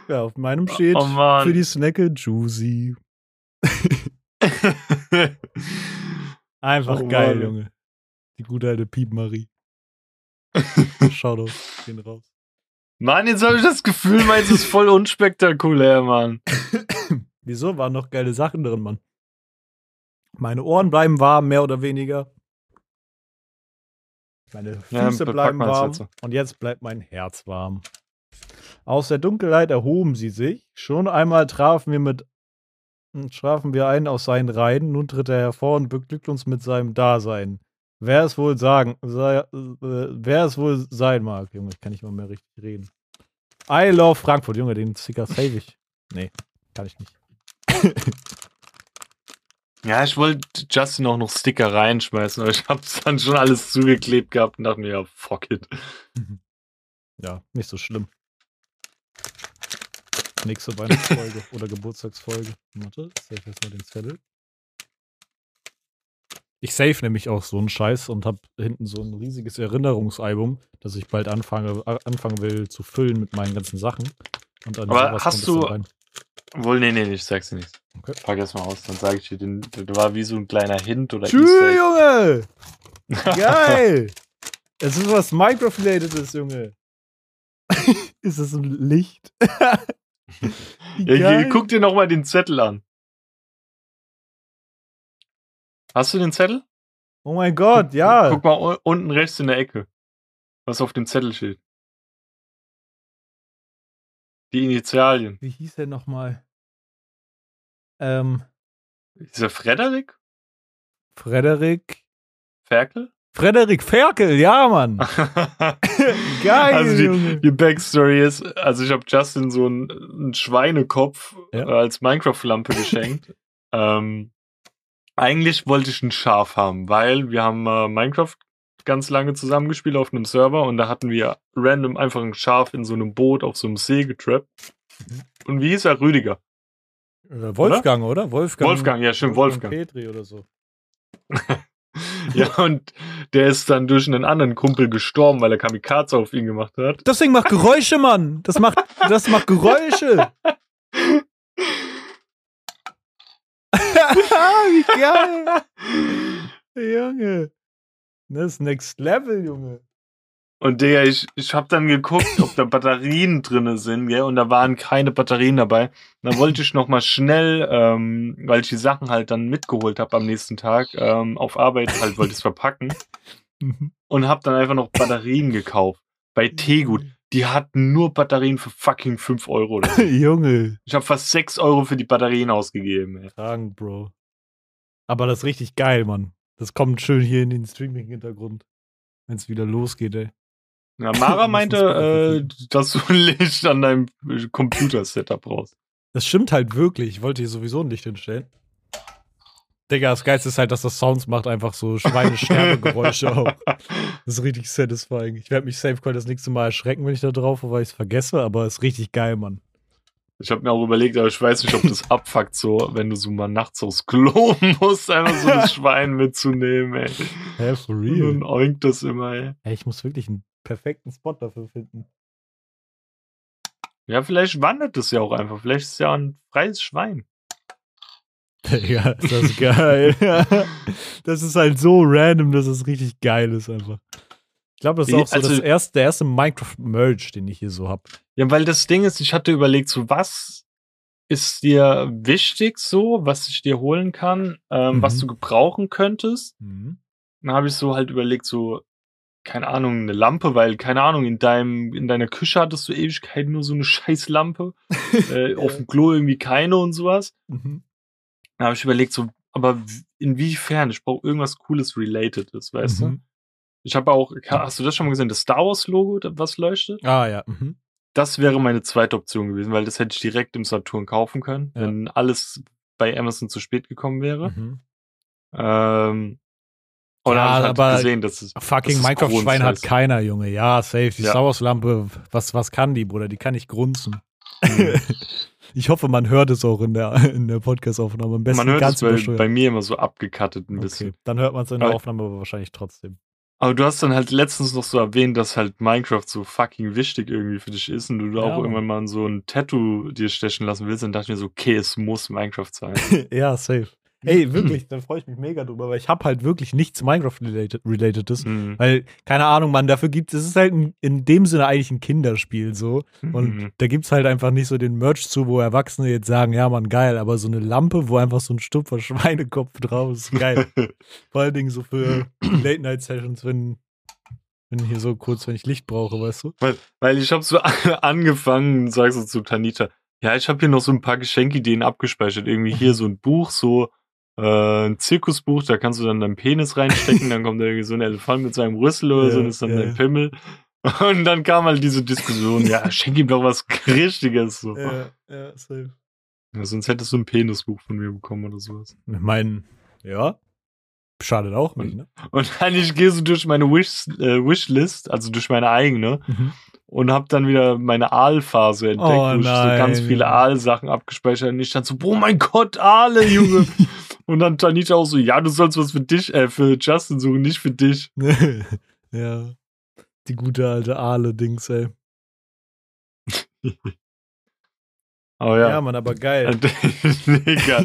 Ja, auf meinem steht Oh Mann. für die Snacke Juicy. Einfach Oh geil, Mann. Junge. Die gute alte Piep-Marie. Shoutout, gehen raus. Mann, jetzt habe ich das Gefühl, meins ist voll unspektakulär, Mann. Wieso? Waren noch geile Sachen drin, Mann. Meine Ohren bleiben warm, mehr oder weniger. Meine Ja, Füße bepack bleiben warm. jetzt so. Und jetzt bleibt mein Herz warm. Aus der Dunkelheit erhoben sie sich. Schon einmal trafen wir mit trafen wir einen aus seinen Reihen. Nun tritt er hervor und beglückt uns mit seinem Dasein. Wer es wohl sagen, sei, äh, wer es wohl sein mag. Junge, ich kann nicht mal mehr richtig reden. I love Frankfurt, Junge, den Sticker save ich. Nee, kann ich nicht. Ja, ich wollte Justin auch noch Sticker reinschmeißen, aber ich hab's dann schon alles zugeklebt gehabt und dachte mir, ja, fuck it. Ja, nicht so schlimm. Nächste Weihnachtsfolge oder Geburtstagsfolge. Warte, save jetzt mal den Zettel. Ich save nämlich auch so einen Scheiß und habe hinten so ein riesiges Erinnerungsalbum, das ich bald anfange, anfangen will zu füllen mit meinen ganzen Sachen. Aber hast du-. Wohl, nee, nee, ich sag's dir nicht. Okay. Pack erst mal aus, dann sage ich dir, den, der war wie so ein kleiner Hint oder Tschüss. Junge! Geil! Es ist was Minecraft-relatedes, Junge. ist es ein Licht? Ja, hier, guck dir noch mal den Zettel an. Hast du den Zettel? Oh mein Gott, ja. Guck mal unten rechts in der Ecke, was auf dem Zettel steht. Die Initialien. Wie hieß der nochmal? Ähm, Ist der Frederik? Frederik. Ferkel? Frederik Ferkel, ja, Mann. Geil, Also die, die Backstory ist, also ich habe Justin so einen, einen Schweinekopf Ja. als Minecraft-Lampe geschenkt. ähm, eigentlich wollte ich ein Schaf haben, weil wir haben äh, Minecraft ganz lange zusammengespielt auf einem Server und da hatten wir random einfach ein Schaf in so einem Boot auf so einem See getrappt. Mhm. Und wie hieß er? Rüdiger. Äh, Wolfgang, oder? Wolfgang. Wolfgang, ja, stimmt, Wolfgang. Petri oder so. Ja, und der ist dann durch einen anderen Kumpel gestorben, weil er Kamikaze auf ihn gemacht hat. Das Ding macht Geräusche, Mann. Das macht, das macht Geräusche. Wie geil. Junge. Das ist Next Level, Junge. Und Digga, ich, ich hab dann geguckt, ob da Batterien drinne sind, gell, und da waren keine Batterien dabei. Und dann wollte ich noch mal schnell, ähm, weil ich die Sachen halt dann mitgeholt habe am nächsten Tag, ähm, auf Arbeit halt wollte ich es verpacken und hab dann einfach noch Batterien gekauft. Bei Tegut. Die hatten nur Batterien für fucking 5 Euro. Oder so. Junge. Ich habe fast 6 Euro für die Batterien ausgegeben. Ey. Tragen, Bro. Aber das ist richtig geil, Mann. Das kommt schön hier in den Streaming-Hintergrund. Wenn es wieder losgeht, ey. Ja, Mara meinte, äh, dass du ein Licht an deinem Computer-Setup brauchst. Das stimmt halt wirklich. Ich wollte hier sowieso ein Licht hinstellen. Digga, das Geilste ist halt, dass das Sounds macht, einfach so Schweinesterbegeräusche auch. Das ist richtig satisfying. Ich werde mich safe call das nächste Mal erschrecken, wenn ich da drauf weil ich es vergesse, aber es ist richtig geil, Mann. Ich habe mir auch überlegt, aber ich weiß nicht, ob das abfuckt, so, wenn du so mal nachts aufs Klo musst, einfach so ein Schwein mitzunehmen, ey. Hä, for Und real? dann oinkt das immer, ey. Ey, ich muss wirklich einen perfekten Spot dafür finden. Ja, vielleicht wandert es ja auch einfach. Vielleicht ist es ja ein freies Schwein. Digga, ist das geil. das ist halt so random, dass es richtig geil ist einfach. Ich glaube, das ist auch so Also- das erste, der erste Minecraft-Merge, den ich hier so hab. Ja, weil das Ding ist, ich hatte überlegt, so was ist dir wichtig so, was ich dir holen kann, ähm, was Mhm. du gebrauchen könntest. Mhm. Dann habe ich so halt überlegt, so, keine Ahnung, eine Lampe, weil, keine Ahnung, in deinem, in deiner Küche hattest du Ewigkeiten nur so eine scheiß Lampe. äh, Auf dem Klo irgendwie keine und sowas. Mhm. Dann habe ich überlegt, so, aber inwiefern? Ich brauche irgendwas Cooles Relatedes, weißt du? Mhm. Ich habe auch, hast du das schon mal gesehen, das Star Wars Logo, was leuchtet? Ah, ja. Mhm. Das wäre meine zweite Option gewesen, weil das hätte ich direkt im Saturn kaufen können, Ja. wenn alles bei Amazon zu spät gekommen wäre. Mhm. Ähm, und Ja, dann habe ich halt aber gesehen, dass es Fucking Minecraft-Schwein hat keiner, Junge. Ja, safe. Die Ja. Star Wars-Lampe, was, was kann die, Bruder? Die kann nicht grunzen. Mhm. ich hoffe, man hört es auch in der, in der Podcast-Aufnahme. Am besten Man hört ganz es bei, bei mir immer so abgekattet ein bisschen. Okay, dann hört man es in der Aber- Aufnahme aber wahrscheinlich trotzdem. Aber du hast dann halt letztens noch so erwähnt, dass halt Minecraft so fucking wichtig irgendwie für dich ist und du Ja, auch irgendwann mal so ein Tattoo dir stechen lassen willst. Dann dachte ich mir so, okay, es muss Minecraft sein. ja, safe. Ey, wirklich, da freue ich mich mega drüber, weil ich habe halt wirklich nichts Minecraft-Relatedes. Mhm. Weil, keine Ahnung, man, dafür gibt es, ist halt ein, in dem Sinne eigentlich ein Kinderspiel so. Und Mhm. da gibt es halt einfach nicht so den Merch zu, wo Erwachsene jetzt sagen, ja, man, geil, aber so eine Lampe, wo einfach so ein Stupfer Schweinekopf drauf ist, geil. Vor allen Dingen so für Late-Night-Sessions, wenn, wenn hier so kurz, wenn ich Licht brauche, weißt du? Weil, weil ich habe so angefangen, sagst du zu Tanita, ja, ich habe hier noch so ein paar Geschenkideen abgespeichert. Irgendwie hier so ein Buch, so äh, ein Zirkusbuch, da kannst du dann deinen Penis reinstecken, dann kommt da irgendwie so ein Elefant mit seinem Rüssel oder so Ja, und ist dann ja. dein Pimmel. Und dann kam halt diese Diskussion, ja, schenk ihm doch was Richtiges. So. Ja, ja, safe. Ja, sonst hättest du ein Penisbuch von mir bekommen oder sowas. Ich meine, ja, schadet auch nicht, ne? Und dann ich gehe so durch meine Wish, äh, Wishlist, also durch meine eigene, Mhm. Und habe dann wieder meine Aalphase entdeckt, Oh wo ich so nein, ganz viele. Aalsachen abgespeichert. Und ich stand so, oh mein Gott, Aale, Junge. und dann Tanita auch so, ja, du sollst was für dich, äh, für Justin suchen, nicht für dich. ja. Die gute alte Aale-Dings, ey. Aber Ja, ja, Mann, aber geil. Digga,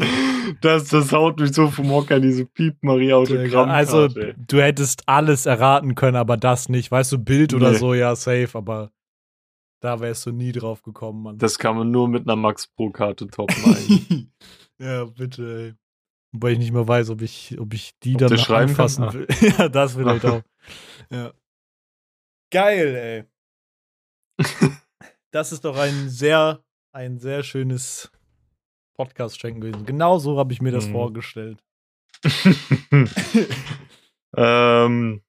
das, das haut mich so vom Hocker, diese Piep-Marie-Autogramm. Also, du hättest alles erraten können, aber das nicht. Weißt du, Bild oder Nee. so, ja, safe, aber da wärst du nie drauf gekommen, Mann. das kann man nur mit einer Max-Pro-Karte toppen eigentlich. ja, bitte, ey. Wobei ich nicht mehr weiß, ob ich, ob ich die Ob dann schreiben kann? anfassen Ah. will. ja, das vielleicht auch. Ja. Geil, ey. Das ist doch ein sehr, ein sehr schönes Podcast-Schenken gewesen. Genau so habe ich mir das Mhm. vorgestellt. ähm,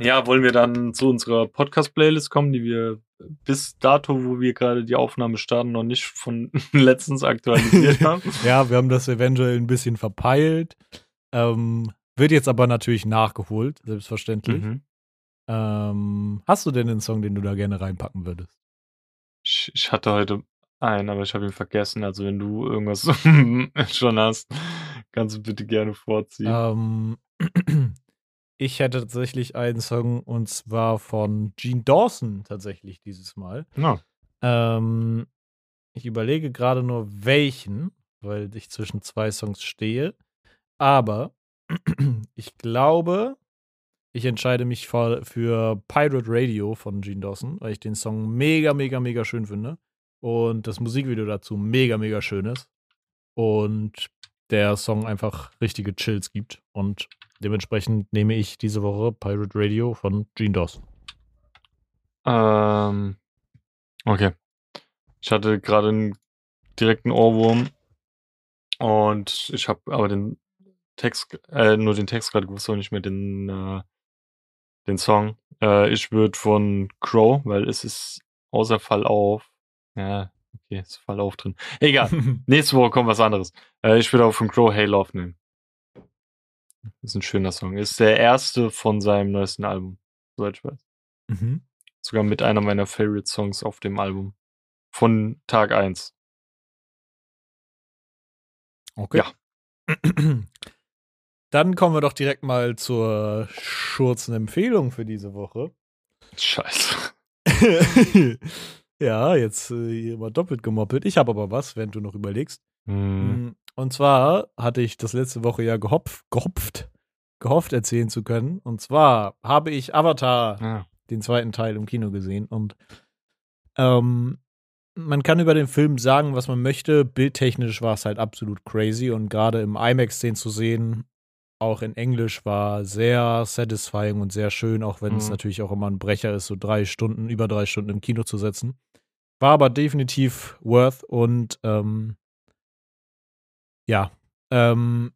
ja, wollen wir dann zu unserer Podcast-Playlist kommen, die wir bis dato, wo wir gerade die Aufnahme starten, noch nicht von letztens aktualisiert haben. Ja, wir haben das eventuell ein bisschen verpeilt. Ähm, wird jetzt aber natürlich nachgeholt, selbstverständlich. Mhm. Ähm, hast du denn einen Song, den du da gerne reinpacken würdest? ich, ich hatte heute einen, aber ich habe ihn vergessen. Also wenn du irgendwas schon hast, kannst du bitte gerne vorziehen. Ähm, ich hätte tatsächlich einen Song und zwar von Gene Dawson tatsächlich dieses Mal. Ja. Ähm, ich überlege gerade nur welchen, weil ich zwischen zwei Songs stehe. Aber ich glaube, ich entscheide mich für, für Pirate Radio von Gene Dawson, weil ich den Song mega, mega, mega schön finde. Und das Musikvideo dazu mega, mega schön ist. Und der Song einfach richtige Chills gibt. Und dementsprechend nehme ich diese Woche Pirate Radio von Gene Dawson. Ähm, okay. Ich hatte gerade einen direkten Ohrwurm und ich habe aber den Text, äh, nur den Text gerade gewusst, aber nicht mehr den, äh, den Song. Äh, ich würde von Crow, weil es ist außer Fall auf. Ja, okay, ist Fall auf drin. Egal. Nächste Woche kommt was anderes. Äh, ich würde auch von Crow Hey Love nehmen. Ist ein schöner Song. Ist der erste von seinem neuesten Album, soweit ich weiß. Mhm. Sogar mit einer meiner Favorite Songs auf dem Album. Von Tag 1. Okay. Ja. Dann kommen wir doch direkt mal zur schurzen Empfehlung für diese Woche. Scheiße. ja, jetzt äh, hier mal doppelt gemoppelt. Ich habe aber was, wenn du noch überlegst. Mm, Und zwar hatte ich das letzte Woche ja gehopf, gehopft, gehofft erzählen zu können. Und zwar habe ich Avatar, Ja. den zweiten Teil, im Kino gesehen. Und ähm, man kann über den Film sagen, was man möchte. Bildtechnisch war es halt absolut crazy. Und gerade im IMAX den zu sehen, auch in Englisch, war sehr satisfying und sehr schön, auch wenn es Mhm. natürlich auch immer ein Brecher ist, so drei Stunden, über drei Stunden im Kino zu setzen. War aber definitiv worth und ähm, ja. Ähm,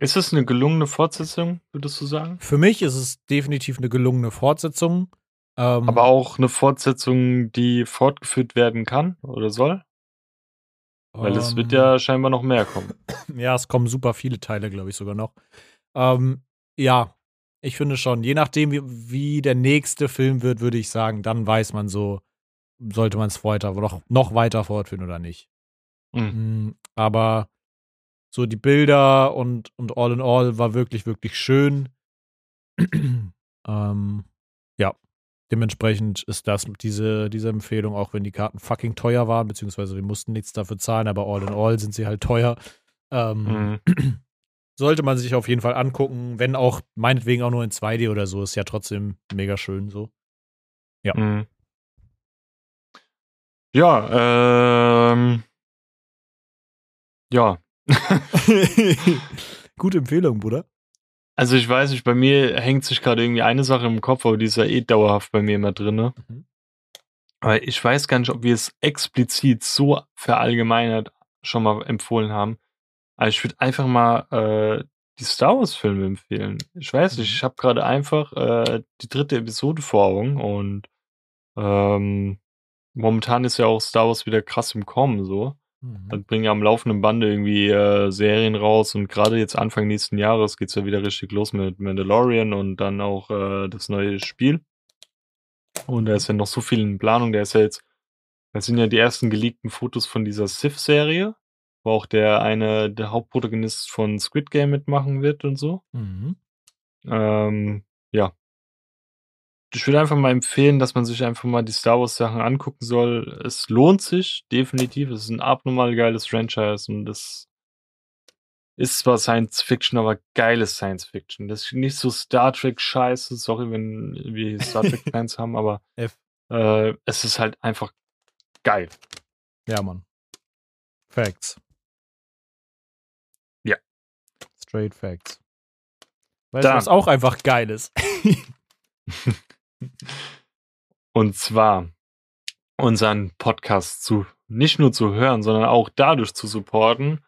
Ist es eine gelungene Fortsetzung, würdest du sagen? für mich ist es definitiv eine gelungene Fortsetzung. Ähm, Aber auch eine Fortsetzung, die fortgeführt werden kann oder soll? Weil es wird ähm, ja scheinbar noch mehr kommen. Ja, es kommen super viele Teile, glaube ich, sogar noch. Ähm, ja, ich finde schon. Je nachdem, wie, wie der nächste Film wird, würde ich sagen, dann weiß man so, sollte man es weiter, noch, noch weiter fortführen oder nicht. Mhm. Aber so die Bilder und, und all in all war wirklich, wirklich schön. ähm, ja, dementsprechend ist das diese, diese Empfehlung, auch wenn die Karten fucking teuer waren, beziehungsweise wir mussten nichts dafür zahlen, aber all in all sind sie halt teuer. Ähm, Mhm. sollte man sich auf jeden Fall angucken, wenn auch meinetwegen auch nur in 2D oder so, ist ja trotzdem mega schön so. Ja. Mhm. Ja, ähm. Ja. Gute Empfehlung, Bruder. Also ich weiß nicht, bei mir hängt sich gerade irgendwie eine Sache im Kopf, aber die ist ja eh dauerhaft bei mir immer drinne. Mhm. Aber ich weiß gar nicht, ob wir es explizit so verallgemeinert schon mal empfohlen haben. Aber ich würde einfach mal äh, die Star Wars Filme empfehlen. Ich weiß nicht, Mhm. ich habe gerade einfach äh, die dritte Episode vor Augen und ähm, momentan ist ja auch Star Wars wieder krass im Kommen so. Mhm. Dann bringen ja am laufenden Bande irgendwie äh, Serien raus und gerade jetzt Anfang nächsten Jahres geht's ja wieder richtig los mit Mandalorian und dann auch äh, das neue Spiel. Und da ist ja noch so viel in Planung. Der ist ja jetzt, das sind ja die ersten geleakten Fotos von dieser Sith-Serie, wo auch der eine, der Hauptprotagonist von Squid Game mitmachen wird und so. Mhm. Ähm, ja. Ich würde einfach mal empfehlen, dass man sich einfach mal die Star Wars Sachen angucken soll. Es lohnt sich, definitiv. Es ist ein abnormal geiles Franchise und das ist zwar Science Fiction, aber geiles Science Fiction. Das ist nicht so Star Trek Scheiße. Sorry, wenn wir Star Trek Fans haben, aber äh, es ist halt einfach geil. Ja, Mann. Facts. Ja. Straight Facts. Weißt du, was auch einfach geil ist? Und zwar unseren Podcast zu nicht nur zu hören, sondern auch dadurch zu supporten,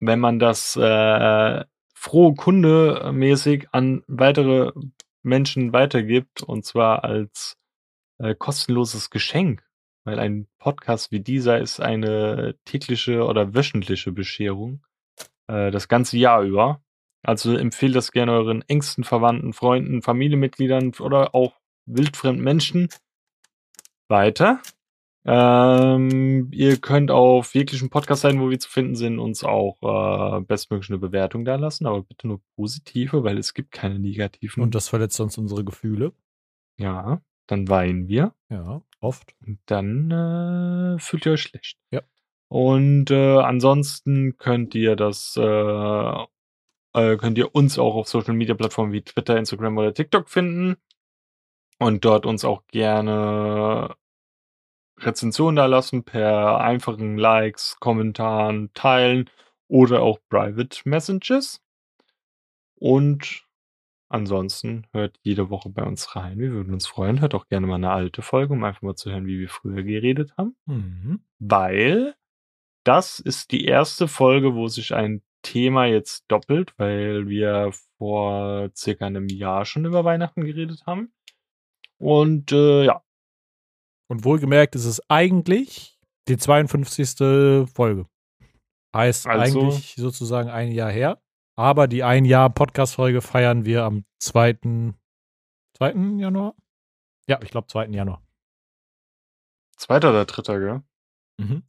wenn man das äh, frohe Kunde mäßig an weitere Menschen weitergibt und zwar als äh, kostenloses Geschenk, weil ein Podcast wie dieser ist eine tägliche oder wöchentliche Bescherung äh, das ganze Jahr über. Also empfehlt das gerne euren engsten Verwandten, Freunden, Familienmitgliedern oder auch wildfremden Menschen weiter. Ähm, ihr könnt auf jeglichen Podcast-Seiten, wo wir zu finden sind, uns auch äh, bestmöglich eine Bewertung da lassen, aber bitte nur positive, weil es gibt keine negativen. Und das verletzt sonst unsere Gefühle. ja, dann weinen wir Ja, oft. und dann äh, fühlt ihr euch schlecht. Ja. Und äh, ansonsten könnt ihr das, äh, äh, könnt ihr uns auch auf Social Media Plattformen wie Twitter, Instagram oder TikTok finden und dort uns auch gerne Rezensionen da lassen per einfachen Likes, Kommentaren, Teilen oder auch Private Messages. Und ansonsten hört jede Woche bei uns rein. Wir würden uns freuen. Hört auch gerne mal eine alte Folge, um einfach mal zu hören, wie wir früher geredet haben Mhm. weil das ist die erste Folge, wo sich ein Thema jetzt doppelt, weil wir vor circa einem Jahr schon über Weihnachten geredet haben. Und äh, ja, Und wohlgemerkt ist es eigentlich die 52. Folge. Heißt Also- eigentlich sozusagen ein Jahr her. Aber die ein Jahr Podcast-Folge feiern wir am 2. 2. Januar? Ja, ich glaube 2. Januar. zweiter oder dritter, gell? Mhm.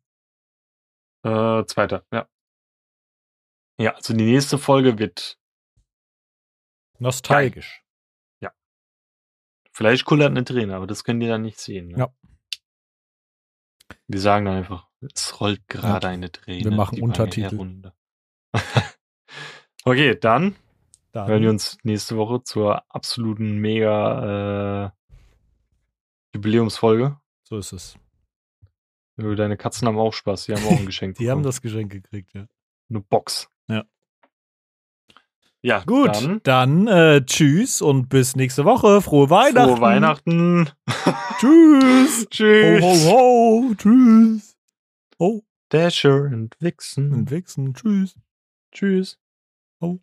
Äh, zweiter, ja. Ja, also die nächste Folge wird Nostalgisch. Vielleicht kullert eine Träne, aber das können die dann nicht sehen. Ne? Ja. Wir sagen dann einfach, es rollt gerade eine Träne. Wir machen Untertitel. okay, dann Dann hören wir uns nächste Woche zur absoluten mega äh, Jubiläumsfolge. So ist es. Deine Katzen haben auch Spaß, die haben auch ein Geschenk. Die haben bekommen. das Geschenk gekriegt, ja. Eine Box. Ja. Ja, Gut, Dann dann, äh, tschüss und bis nächste Woche. Frohe Weihnachten. frohe Weihnachten. Tschüss. Ho, Tschüss. ho, ho. Tschüss. Oh, Dasher und Vixen. und Wichsen. Tschüss. Tschüss. Oh.